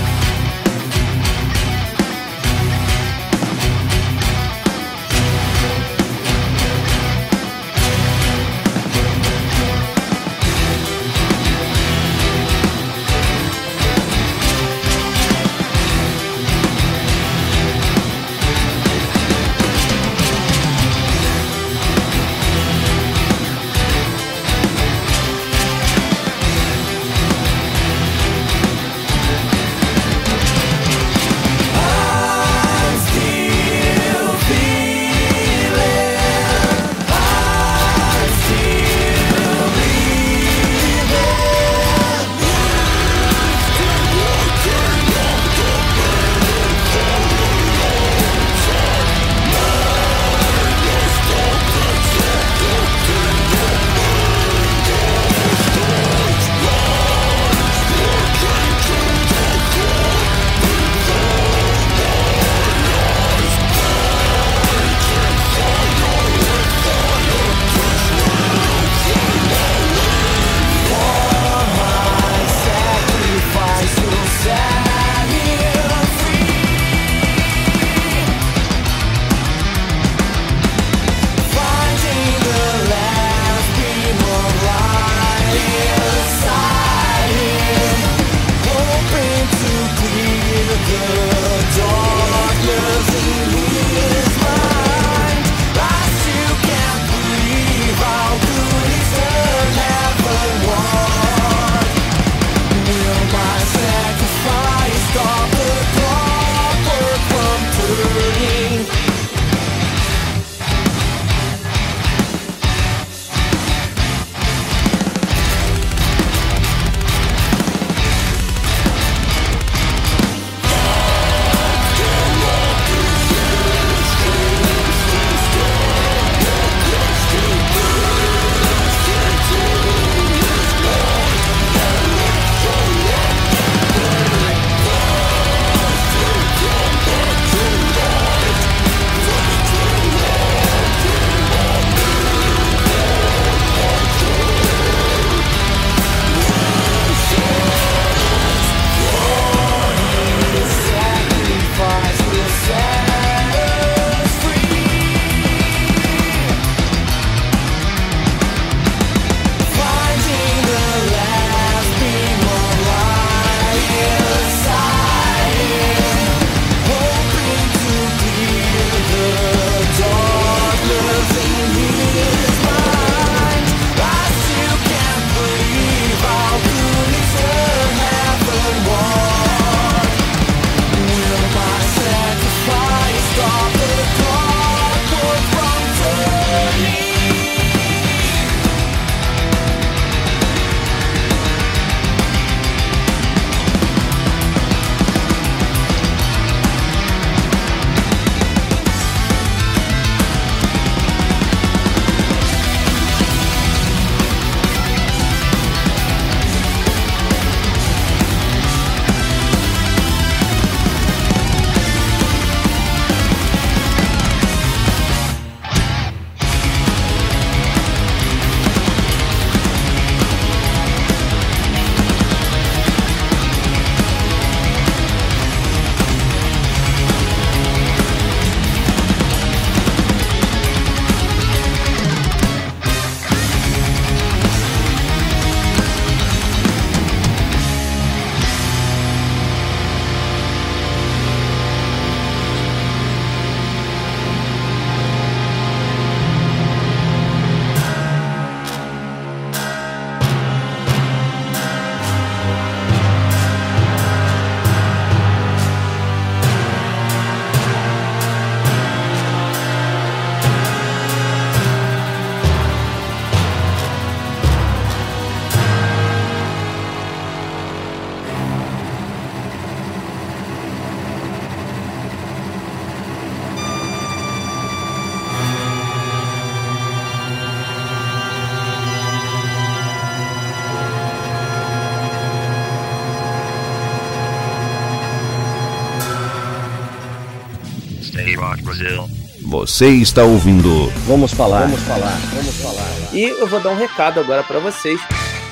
Você está ouvindo. Vamos falar. Vamos falar. Vamos falar. E eu vou dar um recado agora para vocês.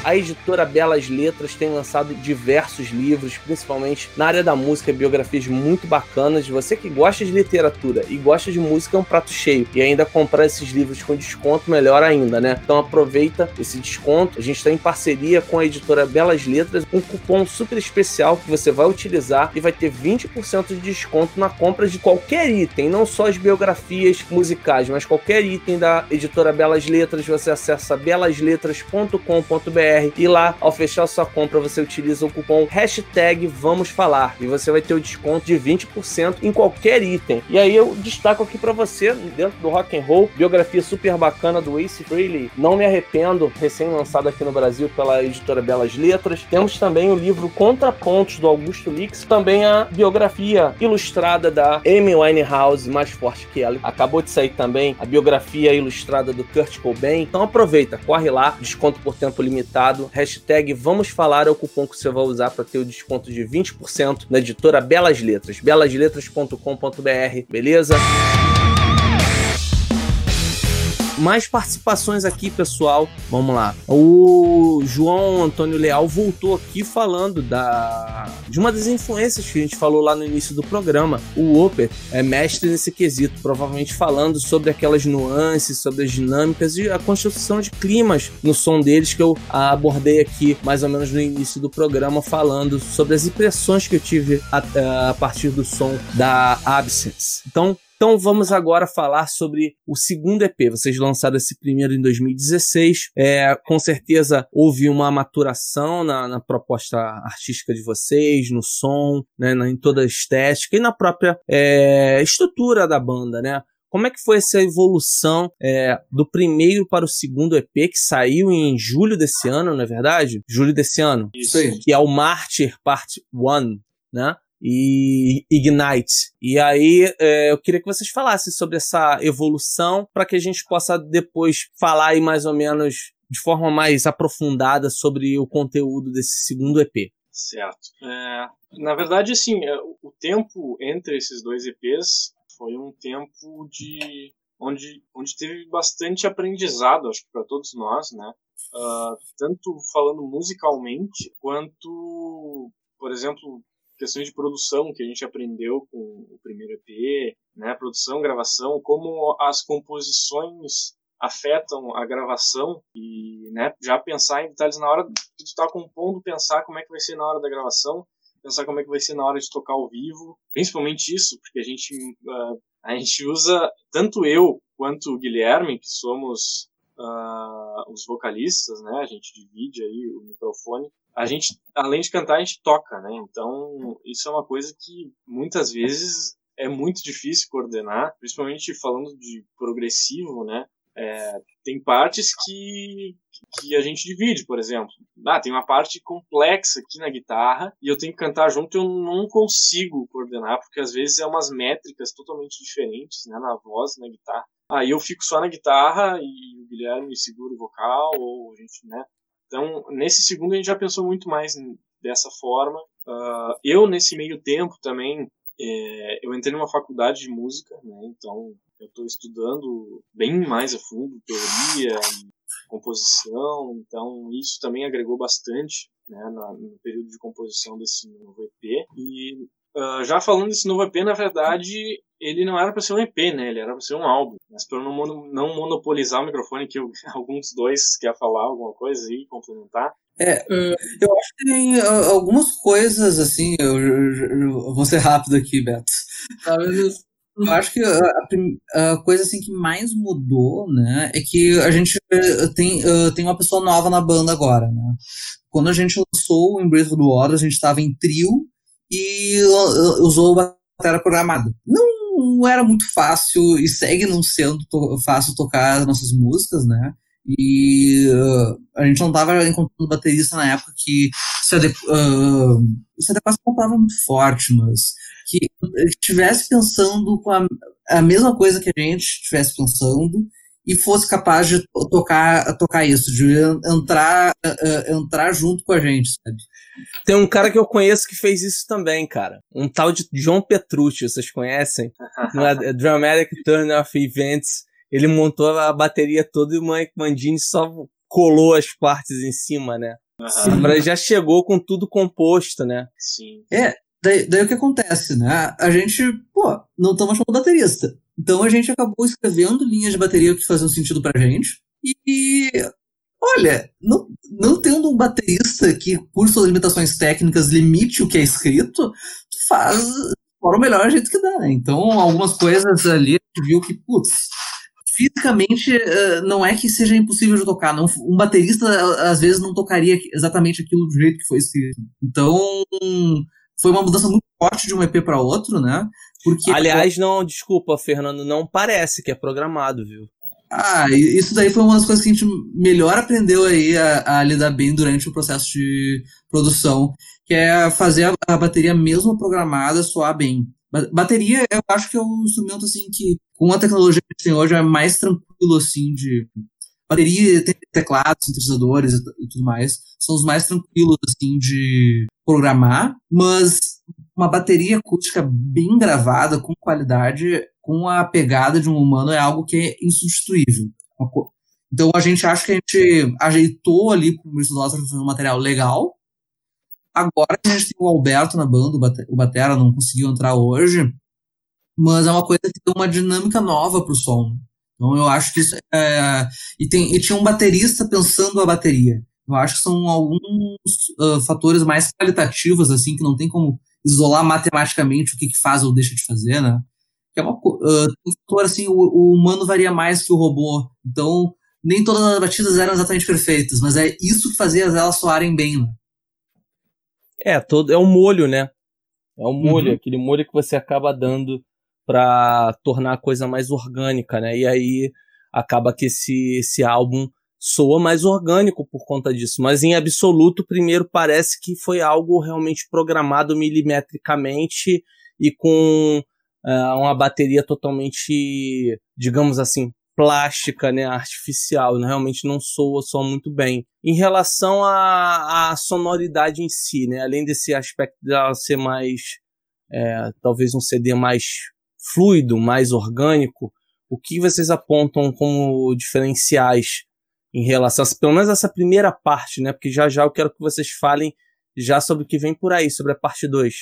A editora Belas Letras tem lançado diversos livros, principalmente na área da música, biografias muito bacanas. Você que gosta de literatura e gosta de música é um prato cheio. E ainda comprar esses livros com desconto, melhor ainda, né? Então aproveita esse desconto. A gente está em parceria com a editora Belas Letras, um cupom super especial que você vai utilizar e vai ter 20% de desconto na compra de qualquer item, não só as biografias musicais, mas qualquer item da editora Belas Letras. Você acessa belasletras.com.br e lá, ao fechar sua compra, você utiliza o cupom hashtag Vamos Falar e você vai ter o desconto de 20% em qualquer item. E aí eu destaco aqui para você, dentro do rock and roll, biografia super bacana do Ace Frehley, Não Me Arrependo, recém-lançado aqui no Brasil pela editora Belas Letras. Temos também o livro Contrapontos do Augusto Lix, também a biografia ilustrada da Amy Winehouse, mais forte que ela. Acabou de sair também a biografia ilustrada do Kurt Cobain. Então aproveita, corre lá, desconto por tempo limitado hashtag Vamos Falar é o cupom que você vai usar para ter o desconto de 20% na editora Belas Letras, belasletras.com.br, beleza? Mais participações aqui, pessoal. Vamos lá. O João Antônio Leal voltou aqui falando da de uma das influências que a gente falou lá no início do programa. O Oper é mestre nesse quesito, provavelmente falando sobre aquelas nuances, sobre as dinâmicas e a construção de climas no som deles que eu abordei aqui mais ou menos no início do programa, falando sobre as impressões que eu tive a, a partir do som da Absence. Então, então vamos agora falar sobre o segundo EP. Vocês lançaram esse primeiro em 2016. É, com certeza houve uma maturação na, na proposta artística de vocês, no som, né, na, em toda a estética e na própria é, estrutura da banda, né? Como é que foi essa evolução é, do primeiro para o segundo EP que saiu em julho desse ano, não é verdade? Julho desse ano. Isso aí. Que é o Martyr Part 1, né? E Ignite. E aí é, eu queria que vocês falassem sobre essa evolução para que a gente possa depois falar aí mais ou menos de forma mais aprofundada sobre o conteúdo desse segundo EP. Certo. É, na verdade, assim, é, o tempo entre esses dois EPs foi um tempo de onde, onde teve bastante aprendizado, acho que para todos nós, né? Uh, tanto falando musicalmente quanto, por exemplo, questões de produção que a gente aprendeu com o primeiro EP, né, produção, gravação, como as composições afetam a gravação e né, já pensar em detalhes na hora que tu está compondo, pensar como é que vai ser na hora da gravação, pensar como é que vai ser na hora de tocar ao vivo, principalmente isso, porque a gente uh, a gente usa tanto eu quanto o Guilherme, que somos uh, os vocalistas, né, a gente divide aí o microfone, a gente, além de cantar, a gente toca, né? Então, isso é uma coisa que muitas vezes é muito difícil coordenar, principalmente falando de progressivo, né? É, tem partes que, que a gente divide, por exemplo. Ah, tem uma parte complexa aqui na guitarra e eu tenho que cantar junto e eu não consigo coordenar, porque às vezes é umas métricas totalmente diferentes, né, na voz, na guitarra. Aí eu fico só na guitarra e o Guilherme segura o vocal, ou a gente, né, então, nesse segundo a gente já pensou muito mais dessa forma. Uh, eu, nesse meio tempo também, é, eu entrei numa faculdade de música, né? Então, eu estou estudando bem mais a fundo teoria composição. Então, isso também agregou bastante né, no período de composição desse novo EP. E Uh, já falando desse novo EP, na verdade, ele não era para ser um EP, né? Ele era para ser um álbum. Mas para não, não monopolizar o microfone, que eu, alguns dois quer falar alguma coisa e complementar. É, eu acho que tem uh, algumas coisas, assim, eu, eu, eu, vou ser rápido aqui, Beto. Eu acho que a, a, coisa assim que mais mudou, né, é que a gente eh, tem, tem uma pessoa nova na banda agora, né? Quando a gente lançou o Embrace the Water, a gente estava em trio e usou bateria programada. Não era muito fácil e segue não sendo fácil tocar as nossas músicas, né? E uh, a gente não estava encontrando baterista na época que se, uh, se adequasse uma palavra muito forte, mas que estivesse pensando com a, a mesma coisa que a gente estivesse pensando e fosse capaz de tocar, tocar isso, de entrar, uh, entrar junto com a gente, sabe? Tem um cara que eu conheço que fez isso também, cara. Um tal de John Petrucci, vocês conhecem? No é Dramatic Turn of Events. Ele montou a bateria toda e o Mike Mandini só colou as partes em cima, né? Uhum. já chegou com tudo composto, né? Sim. É, daí, daí o que acontece, né? A gente, pô, não estamos chamando baterista. Então a gente acabou escrevendo linhas de bateria que faziam sentido pra gente. E olha, não, não tendo um baterista que, por suas limitações técnicas, limite o que é escrito, tu faz para o melhor jeito que dá. Né? Então, algumas coisas ali a gente viu que, putz, fisicamente não é que seja impossível de tocar. Não, um baterista, às vezes, não tocaria exatamente aquilo do jeito que foi escrito. Então, foi uma mudança muito forte de um EP para outro, né? Porque, Aliás, não, desculpa, Fernando, não parece que é programado, viu? Ah, isso daí foi uma das coisas que a gente melhor aprendeu aí a, a lidar bem durante o processo de produção, que é fazer a, a, bateria mesmo programada soar bem. Bateria, eu acho que é um instrumento assim que, com a tecnologia que a gente tem hoje, é mais tranquilo assim de. Bateria, tem teclados, sintetizadores e, e tudo mais, são os mais tranquilos assim de programar, mas uma bateria acústica bem gravada, com qualidade, com a pegada de um humano, é algo que é insubstituível. Então a gente acha que a gente ajeitou ali com o Maurício fazer um material legal. Agora a gente tem o Alberto na banda, o Batera não conseguiu entrar hoje, mas é uma coisa que deu uma dinâmica nova pro som. Então eu acho que isso é... E, tem, e tinha um baterista pensando a bateria. Eu acho que são alguns uh, fatores mais qualitativos, assim, que não tem como isolar matematicamente o que, que faz ou deixa de fazer, né? Que é uma, uh, assim, o, o, humano varia mais que o robô, então nem todas as batidas eram exatamente perfeitas, mas é isso que fazia elas soarem bem, né? É, todo, é um molho, né? É um molho, uhum. aquele molho que você acaba dando para tornar a coisa mais orgânica, né? E aí acaba que esse, esse álbum soa mais orgânico por conta disso, mas em absoluto, primeiro parece que foi algo realmente programado milimetricamente e com uh, uma bateria totalmente, digamos assim, plástica, né, artificial, realmente não soa só muito bem. Em relação à, à sonoridade em si, né, além desse aspecto dela ser mais, é, talvez um CD mais fluido, mais orgânico, o que vocês apontam como diferenciais em relação, a, pelo menos essa primeira parte, né? Porque já já eu quero que vocês falem já sobre o que vem por aí, sobre a parte 2.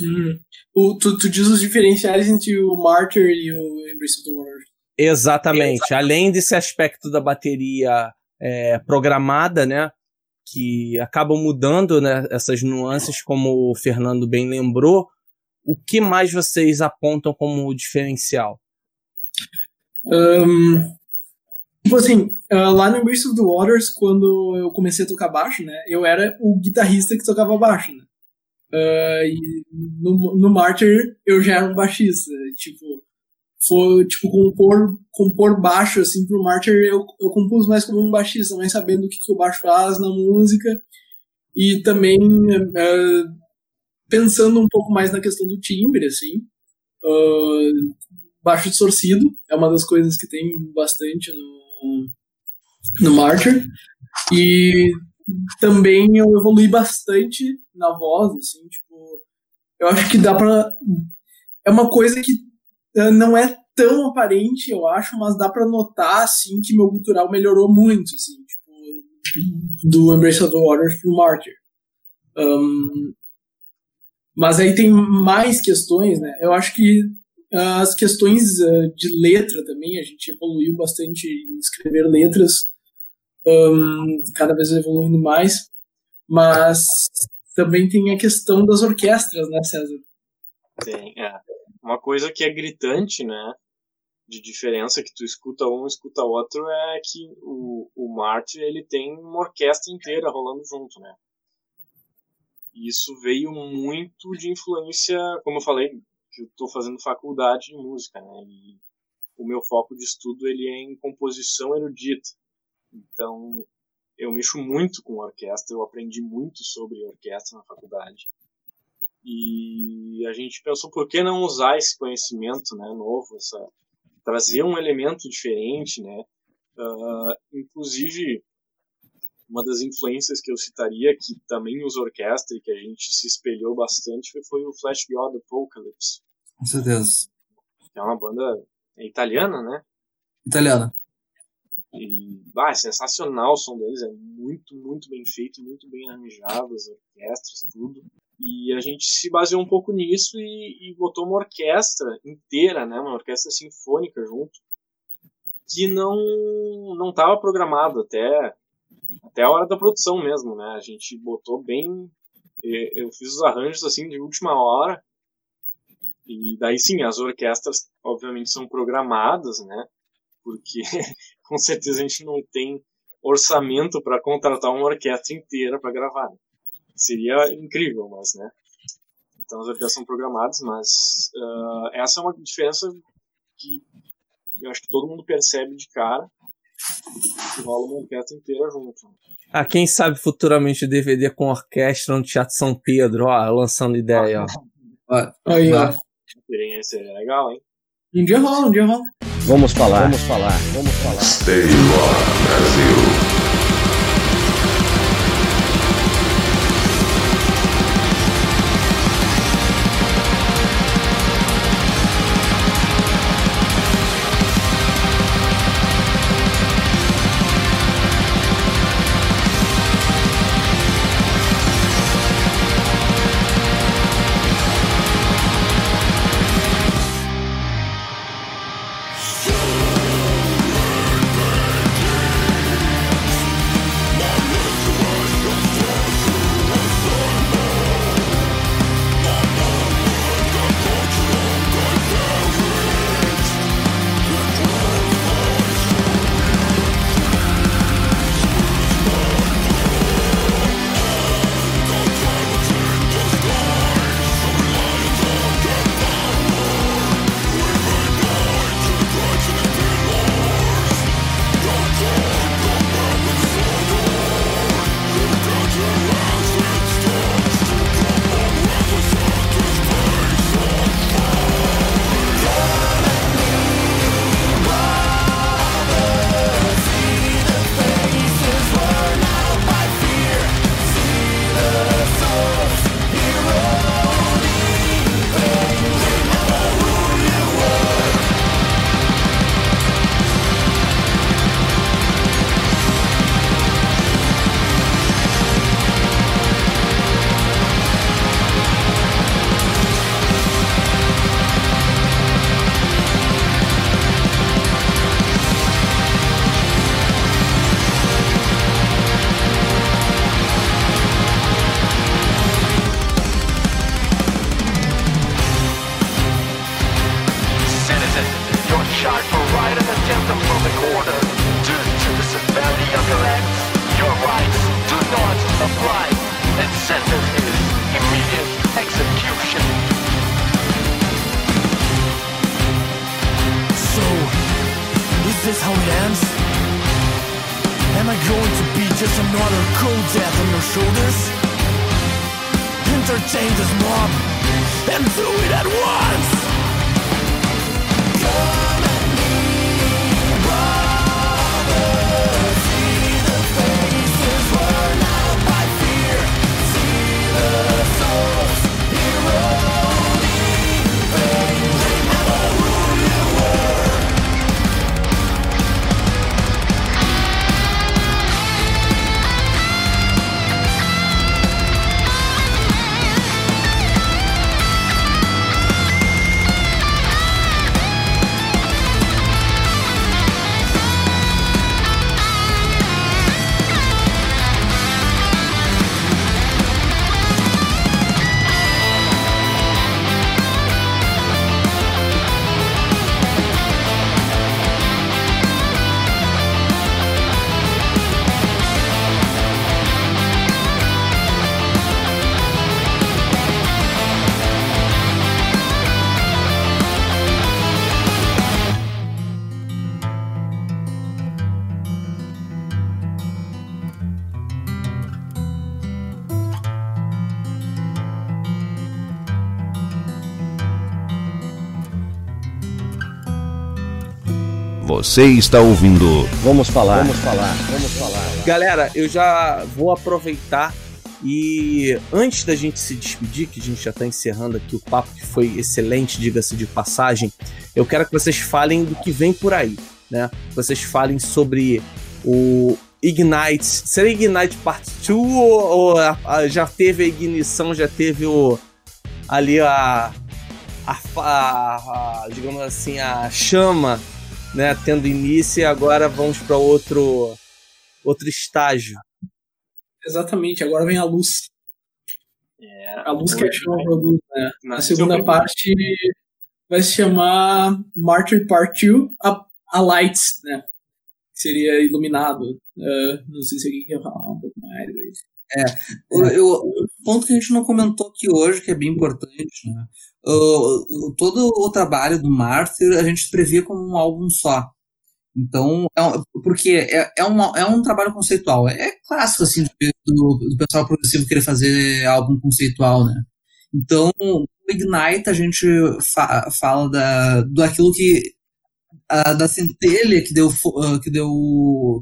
Uhum. O, tu, tu diz os diferenciais entre o Martyr e o Embrace of the Waters. Exatamente. Exatamente. Além desse aspecto da bateria é, programada, né? Que acabam mudando né, essas nuances, como o Fernando bem lembrou. O que mais vocês apontam como diferencial? Um, Tipo assim, uh, lá no Embrace of the Waters, quando eu comecei a tocar baixo, né? Eu era o guitarrista que tocava baixo, né? Uh, e no, no Martyr eu já era um baixista. Tipo, foi, tipo, compor, compor baixo, assim, pro Martyr eu, eu compus mais como um baixista, mais sabendo o que, que o baixo faz na música. E também uh, pensando um pouco mais na questão do timbre, assim. Uh, baixo distorcido é uma das coisas que tem bastante no, no Martyr. E também eu evolui bastante na voz, assim, tipo, eu acho que dá pra. É uma coisa que eh, não é tão aparente, eu acho, mas dá pra notar, assim, que meu cultural melhorou muito, assim, tipo, do Embrace of the Waters pro Martyr. Um, mas aí tem mais questões, né? Eu acho que as questões uh, de letra também, a gente evoluiu bastante em escrever letras, um, cada vez evoluindo mais, mas também tem a questão das orquestras, né, César? Tem, é. Uma coisa que é gritante, né, de diferença que tu escuta um escuta outro é que o, o Martin ele tem uma orquestra inteira rolando junto, né? Isso veio muito de influência, como eu falei, que eu estou fazendo faculdade de música, né? E o meu foco de estudo ele é em composição erudita. Então, eu mexo muito com orquestra, eu aprendi muito sobre orquestra na faculdade. E a gente pensou por que não usar esse conhecimento, né, novo, essa trazer um elemento diferente, né? Uh, inclusive, uma das influências que eu citaria, que também usa orquestra e que a gente se espelhou bastante, foi o Flash God Apocalypse. Com certeza. É uma banda italiana, né? Italiana. E, bah, é sensacional o som deles, é muito, muito bem feito, muito bem arranjado, as orquestras, tudo. E a gente se baseou um pouco nisso e, e botou uma orquestra inteira, né, uma orquestra sinfônica junto, que não não estava programado até até a hora da produção mesmo, né? A gente botou bem, eu fiz os arranjos assim de última hora e daí sim as orquestras obviamente são programadas, né? Porque com certeza a gente não tem orçamento para contratar uma orquestra inteira para gravar. Né? Seria incrível, mas, né? Então as orquestras são programadas, mas uh, essa é uma diferença que eu acho que todo mundo percebe de cara que rola uma orquestra inteira junto. Ah, quem sabe futuramente DVD com orquestra no Teatro São Pedro, ó, lançando ideia, ó. Aí, ó. Seria legal, hein? Um dia rola, um dia rola. Vamos falar, vamos falar, vamos falar. Stay Brasil. Você está ouvindo. Vamos falar. Vamos falar. Vamos falar. Galera, eu já vou aproveitar e antes da gente se despedir, que a gente já está encerrando aqui o papo que foi excelente, diga-se de passagem, eu quero que vocês falem do que vem por aí, né? Vocês falem sobre o Ignite. Será Ignite Part 2 ou, ou a, a, já teve a ignição, já teve o ali a, a, a digamos assim, a chama né, tendo início e agora vamos para outro outro estágio. Exatamente, agora vem a luz. É, a luz que a chama produz, né? Na segunda parte vai se chamar Martyr Part 2, a, a Lights, né? Que seria iluminado. Uh, não sei se alguém quer falar um pouco mais aí. É, o, eu, o ponto que a gente não comentou aqui hoje, que é bem importante, né? Uh, todo o trabalho do Martyr a gente previa como um álbum só. Então, é, porque é, é, uma, é um trabalho conceitual. É clássico, assim, do, do pessoal progressivo querer fazer álbum conceitual, né? Então, o Ignite a gente fa fala da, do aquilo que a, da centelha que deu, que, deu,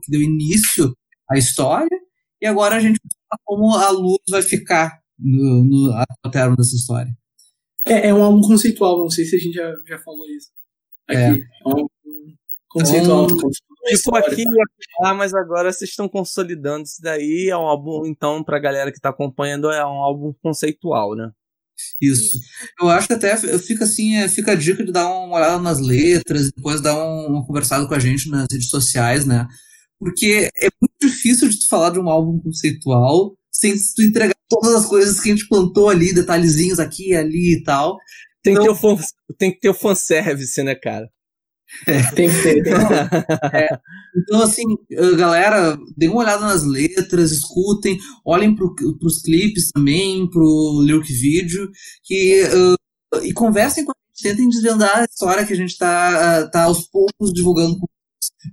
que deu início à história, e agora a gente fala como a luz vai ficar no, no, ao término dessa história. É, é um álbum conceitual, não sei se a gente já, já falou isso. Aqui. É. é um conceitual. Então, tipo aqui lá, mas agora vocês estão consolidando isso daí. É um álbum, então, pra galera que tá acompanhando, é um álbum conceitual, né? Isso. Eu acho que até fica assim, é, fica a dica de dar uma olhada nas letras, depois dar uma conversada com a gente nas redes sociais, né? Porque é muito difícil de tu falar de um álbum conceitual sem tu entregar todas as coisas que a gente plantou ali, detalhezinhos aqui e ali e tal. Tem, então, que ter o fan, tem que ter o fanservice, né, cara? É, tem que ter. é, então, assim, eh, galera, dê uma olhada nas letras, escutem, olhem para os clipes também, pro lyric vídeo, que, uh, e conversem com a gente, tentem desvendar a história que a gente está tá aos poucos divulgando.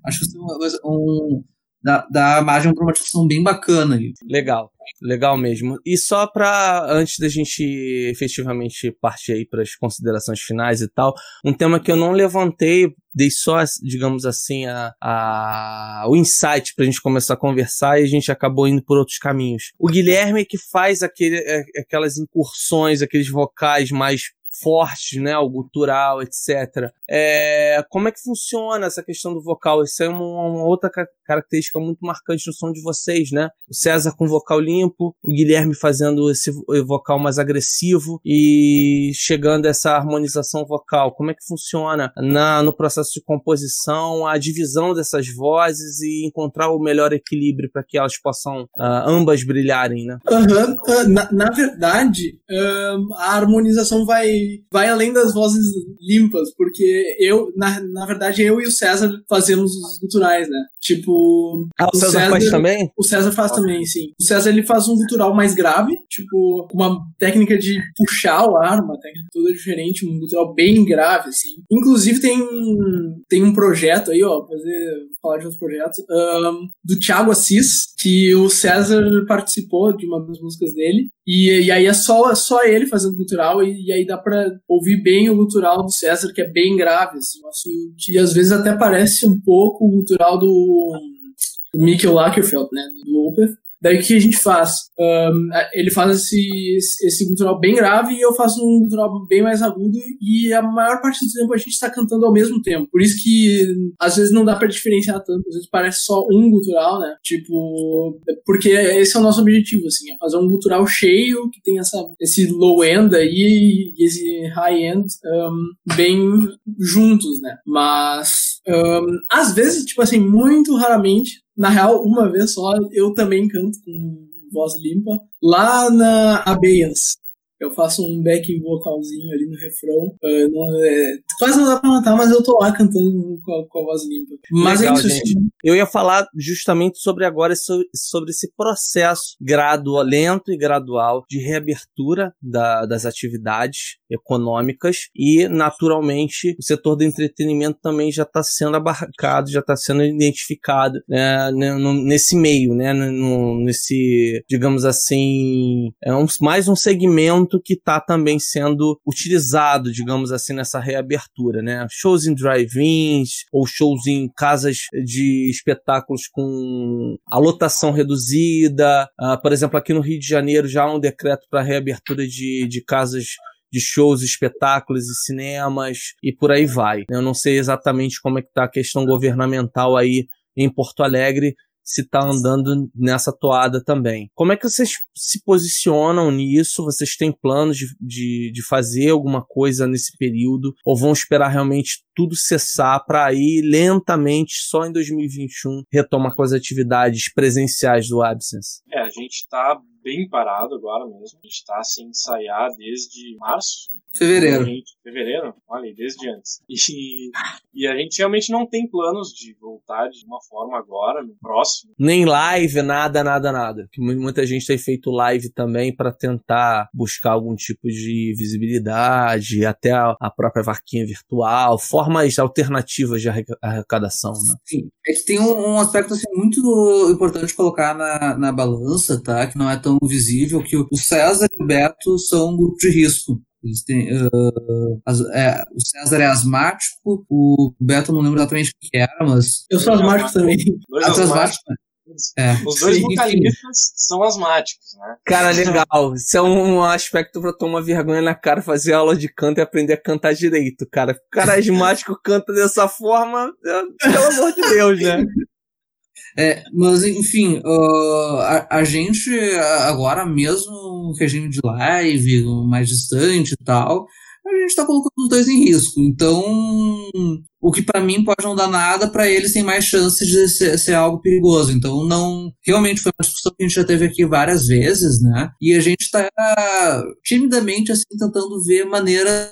Acho que isso é um, dá, dá margem para uma discussão bem bacana. Aí. Legal, legal mesmo. E só para antes da gente efetivamente partir aí para as considerações finais e tal, um tema que eu não levantei, dei só, digamos assim, a, a, o insight para a gente começar a conversar e a gente acabou indo por outros caminhos. O Guilherme é que faz aquele, é, aquelas incursões, aqueles vocais mais fortes, né, o gutural, etc. É, como é que funciona essa questão do vocal? Isso é uma, uma, outra característica muito marcante no som de vocês, né? O César com vocal limpo, o Guilherme fazendo esse vocal mais agressivo e chegando a essa harmonização vocal. Como é que funciona na, no processo de composição, a divisão dessas vozes e encontrar o melhor equilíbrio para que elas possam uh, ambas brilharem, né? Uhum. Uh, na, na, verdade, uh, a harmonização vai vai além das vozes limpas, porque eu, na, na verdade, eu e o César fazemos os guturais, né? Tipo. Ah, o, César, César, faz também? O César faz também, sim. O César ele faz um gutural mais grave, tipo, uma técnica de puxar o ar, uma técnica toda diferente, um gutural bem grave, assim. Inclusive tem, tem um projeto aí, ó, fazer, falar de outros projetos, um, do Thiago Assis, que o César participou de uma das músicas dele. E, e aí é só, só ele fazendo gutural, e, e aí dá pra ouvir bem o gutural do César, que é bem grave, assim. E às vezes até parece um pouco o gutural do, do Mikkel Lagerfeld, né? Do Opeth. Daí o que a gente faz? Um, ele faz esse, esse gutural bem grave e eu faço um gutural bem mais agudo e a maior parte do tempo a gente está cantando ao mesmo tempo. Por isso que às vezes não dá para diferenciar tanto, às vezes parece só um gutural, né? Tipo, porque esse é o nosso objetivo, assim, é fazer um gutural cheio que tem essa, esse low end aí e esse high end um, bem juntos, né? Mas um, às vezes, tipo assim, muito raramente na real, uma vez só, eu também canto com voz limpa. Lá na Abeyance, eu faço um backing vocalzinho ali no refrão. Uh, não, é, quase não dá pra matar, mas eu tô lá cantando com a, com a voz limpa. Mas Legal, é isso, gente. Eu ia falar justamente sobre agora sobre esse processo gradual, lento e gradual de reabertura da, das atividades econômicas e, naturalmente, o setor do entretenimento também já está sendo abarcado, já está sendo identificado né, nesse meio, né, no, nesse, digamos assim, é um, mais um segmento quanto que está também sendo utilizado, digamos assim, nessa reabertura, né? Shows em drive-ins ou shows em casas de espetáculos com a lotação reduzida. Uh, por exemplo, aqui no Rio de Janeiro já há um decreto para reabertura de, de casas de shows, espetáculos e cinemas e por aí vai. Eu não sei exatamente como é que está a questão governamental aí em Porto Alegre, se está andando nessa toada também. Como é que vocês se posicionam nisso? Vocês têm planos de, de, de fazer alguma coisa nesse período? Ou vão esperar realmente tudo cessar para aí lentamente, só em 2021, retomar com as atividades presenciais do Absence? É, a gente está bem parado agora mesmo. A gente está sem ensaiar desde março. Fevereiro. Gente, fevereiro? Olha, desde antes. E, e a gente realmente não tem planos de voltar de uma forma agora, no próximo. Nem live, nada, nada, nada. Que muita gente tem feito live também para tentar buscar algum tipo de visibilidade, até a, a própria vaquinha virtual, formas alternativas de arrecadação, né? Sim. É que tem um, um aspecto assim, muito importante colocar na, na balança, tá? Que não é tão visível, que o César e o Beto são um grupo de risco. Eles têm, uh, as, é, o César é asmático, o Beto não lembro exatamente o que era, mas. Eu sou asmático também. Dois ah, asmático. É. Os dois Sim, vocalistas são asmáticos, né? Cara, legal. Isso é um aspecto pra tomar vergonha na cara, fazer aula de canto e aprender a cantar direito, cara. O cara asmático canta dessa forma, é, pelo amor de Deus, né? É, mas, enfim, uh, a, a, gente agora mesmo, regime de live, mais distante e tal, a gente está colocando os dois em risco. Então, o que para mim pode não dar nada, para eles tem mais chance de ser, ser, algo perigoso. Então, não. Realmente foi uma discussão que a gente já teve aqui várias vezes, né? E a gente está timidamente, assim, tentando ver maneiras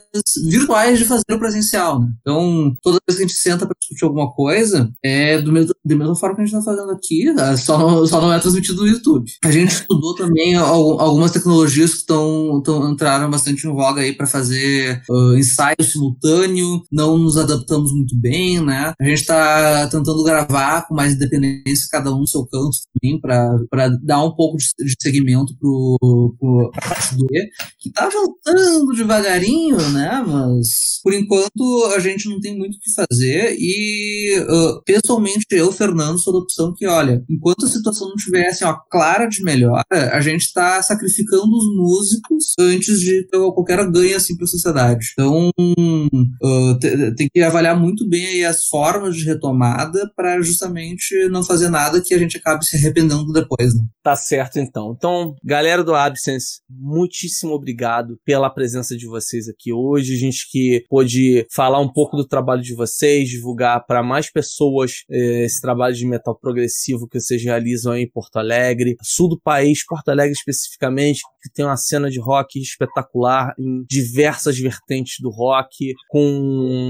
virtuais de fazer o presencial, né? Então, toda vez que a gente senta para discutir alguma coisa, é do mesmo, da mesma forma que a gente está fazendo aqui, né? só não, só não é transmitido no YouTube. A gente estudou também algumas tecnologias que estão entraram bastante em voga aí para fazer uh, ensaio simultâneo, não nos adaptamos muito bem, né? A gente está tentando gravar com mais independência, cada um no seu canto também, para dar um pouco de, de segmento pro, pra parte do E, que tá voltando devagarinho, né? Mas por enquanto a gente não tem muito o que fazer e uh, pessoalmente eu, Fernando, sou da opção que, olha, enquanto a situação não tivesse uma clara de melhora, a gente está sacrificando os músicos antes de ter qualquer ganho assim para a sociedade. Então uh, tem que avaliar muito muito bem as formas de retomada para justamente não fazer nada que a gente acabe se arrependendo depois. Né? Tá certo, então. Então, galera do Absence, muitíssimo obrigado pela presença de vocês aqui hoje. A gente que pôde falar um pouco do trabalho de vocês, divulgar para mais pessoas eh, esse trabalho de metal progressivo que vocês realizam aí em Porto Alegre, sul do país, Porto Alegre especificamente, que tem uma cena de rock espetacular em diversas vertentes do rock, com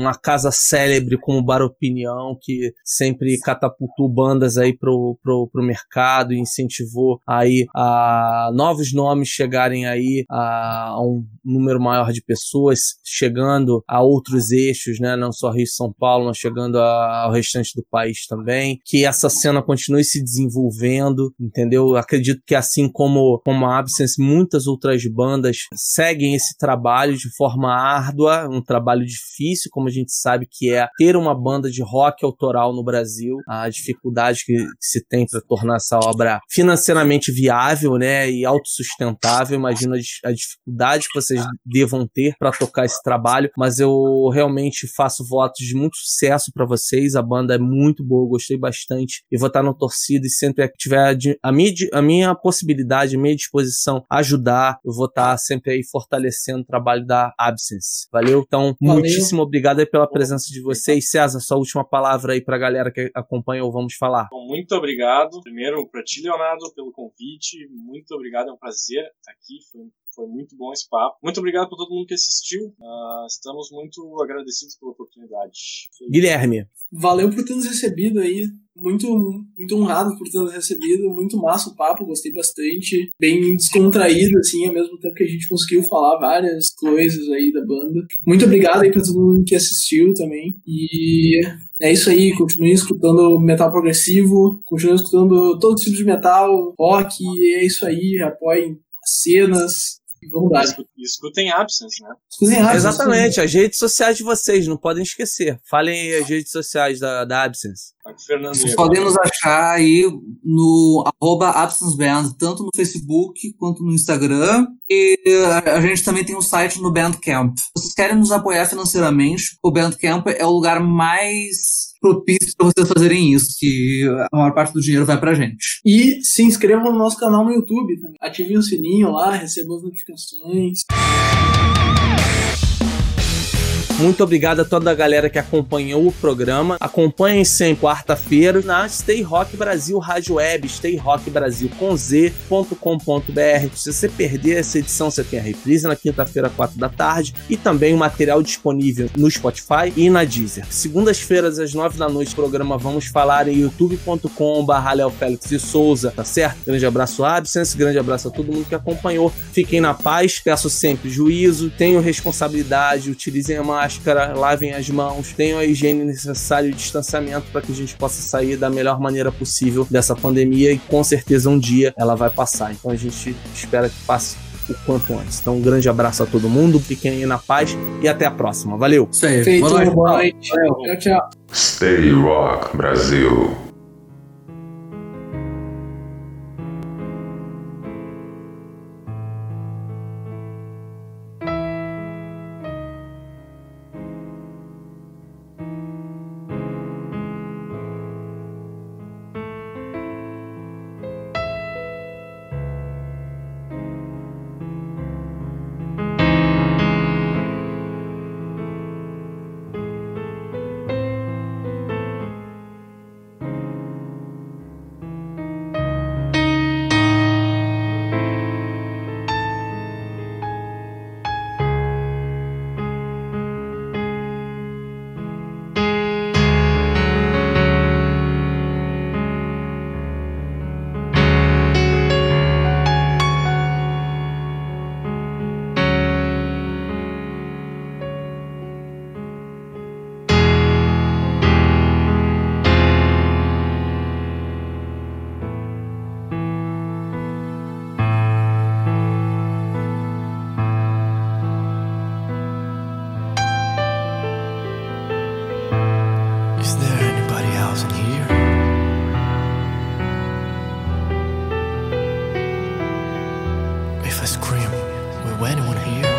uma casa célebre como Bar Opinião, que sempre catapultou bandas aí pro, pro, pro mercado e incentivou aí a novos nomes chegarem aí a, a um número maior de pessoas, chegando a outros eixos, né? Não só Rio e São Paulo, mas chegando a, ao restante do país também. Que essa cena continue se desenvolvendo, entendeu? Acredito que assim como, como a Absence, muitas outras bandas seguem esse trabalho de forma árdua, um trabalho difícil, como a gente sabe que é ter uma banda de rock autoral no Brasil, a dificuldade que, se tem para tornar essa obra financeiramente viável, né, e autossustentável. Imagino a, dificuldade que vocês devam ter para tocar esse trabalho, mas eu realmente faço votos de muito sucesso para vocês. A banda é muito boa, gostei bastante e vou estar no torcida e sempre que tiver a minha, a minha possibilidade, a minha disposição ajudar, eu vou estar sempre aí fortalecendo o trabalho da Absence. Valeu? Então, Valeu. muitíssimo obrigado aí pela presença de vocês. César, sua última palavra aí para a galera que acompanha ou vamos falar. Bom, muito obrigado. Primeiro para ti, Leonardo, pelo convite. Muito obrigado, é um prazer estar aqui. Foi foi muito bom esse papo. Muito obrigado por todo mundo que assistiu. Uh, estamos muito agradecidos pela oportunidade. Guilherme. Valeu por ter nos recebido aí. Muito, muito honrado por ter nos recebido. Muito massa o papo, gostei bastante. Bem descontraído, assim, ao mesmo tempo que a gente conseguiu falar várias coisas aí da banda. Muito obrigado aí pra todo mundo que assistiu também. E é isso aí, continue escutando metal progressivo, continue escutando todo tipo de metal, rock, é isso aí, apoiem as cenas, Vamos lá. Escutem Absence, né? Escutem Absence. Exatamente, as redes sociais de vocês, não podem esquecer. Falem as redes sociais da, da Absence. Vocês podem nos achar aí no arroba AbsenceBand, tanto no Facebook quanto no Instagram. E a gente também tem um site no Bandcamp. Se vocês querem nos apoiar financeiramente, o Bandcamp é o lugar mais propício para vocês fazerem isso, que a maior parte do dinheiro vai pra gente. E se inscrevam no nosso canal no YouTube também. Ativem o sininho lá, recebam as notificações. Muito obrigado a toda a galera que acompanhou o programa. Acompanhem sempre quarta-feira na Stay Rock Brasil Rádio Web, Stay Rock Brasil com z.com.br. Se você perder essa edição, você tem a reprise na quinta-feira, quatro da tarde, e também o material disponível no Spotify e na Deezer. Segundas-feiras, às nove da noite, programa Vamos Falar em youtube.com.br Léo Félix Souza, tá certo? Grande abraço a Absence, grande abraço a todo mundo que acompanhou. Fiquem na paz, peço sempre juízo, tenham responsabilidade, utilizem a máscara máscara, lavem as mãos, tenham a higiene necessária e o distanciamento para que a gente possa sair da melhor maneira possível dessa pandemia e com certeza um dia ela vai passar. Então a gente espera que passe o quanto antes. Então, um grande abraço a todo mundo, fiquem aí na paz e até a próxima. Valeu! Isso aí, Feito, boa noite. Boa noite. Tchau, tchau. Stay Rock Brasil. anyone here?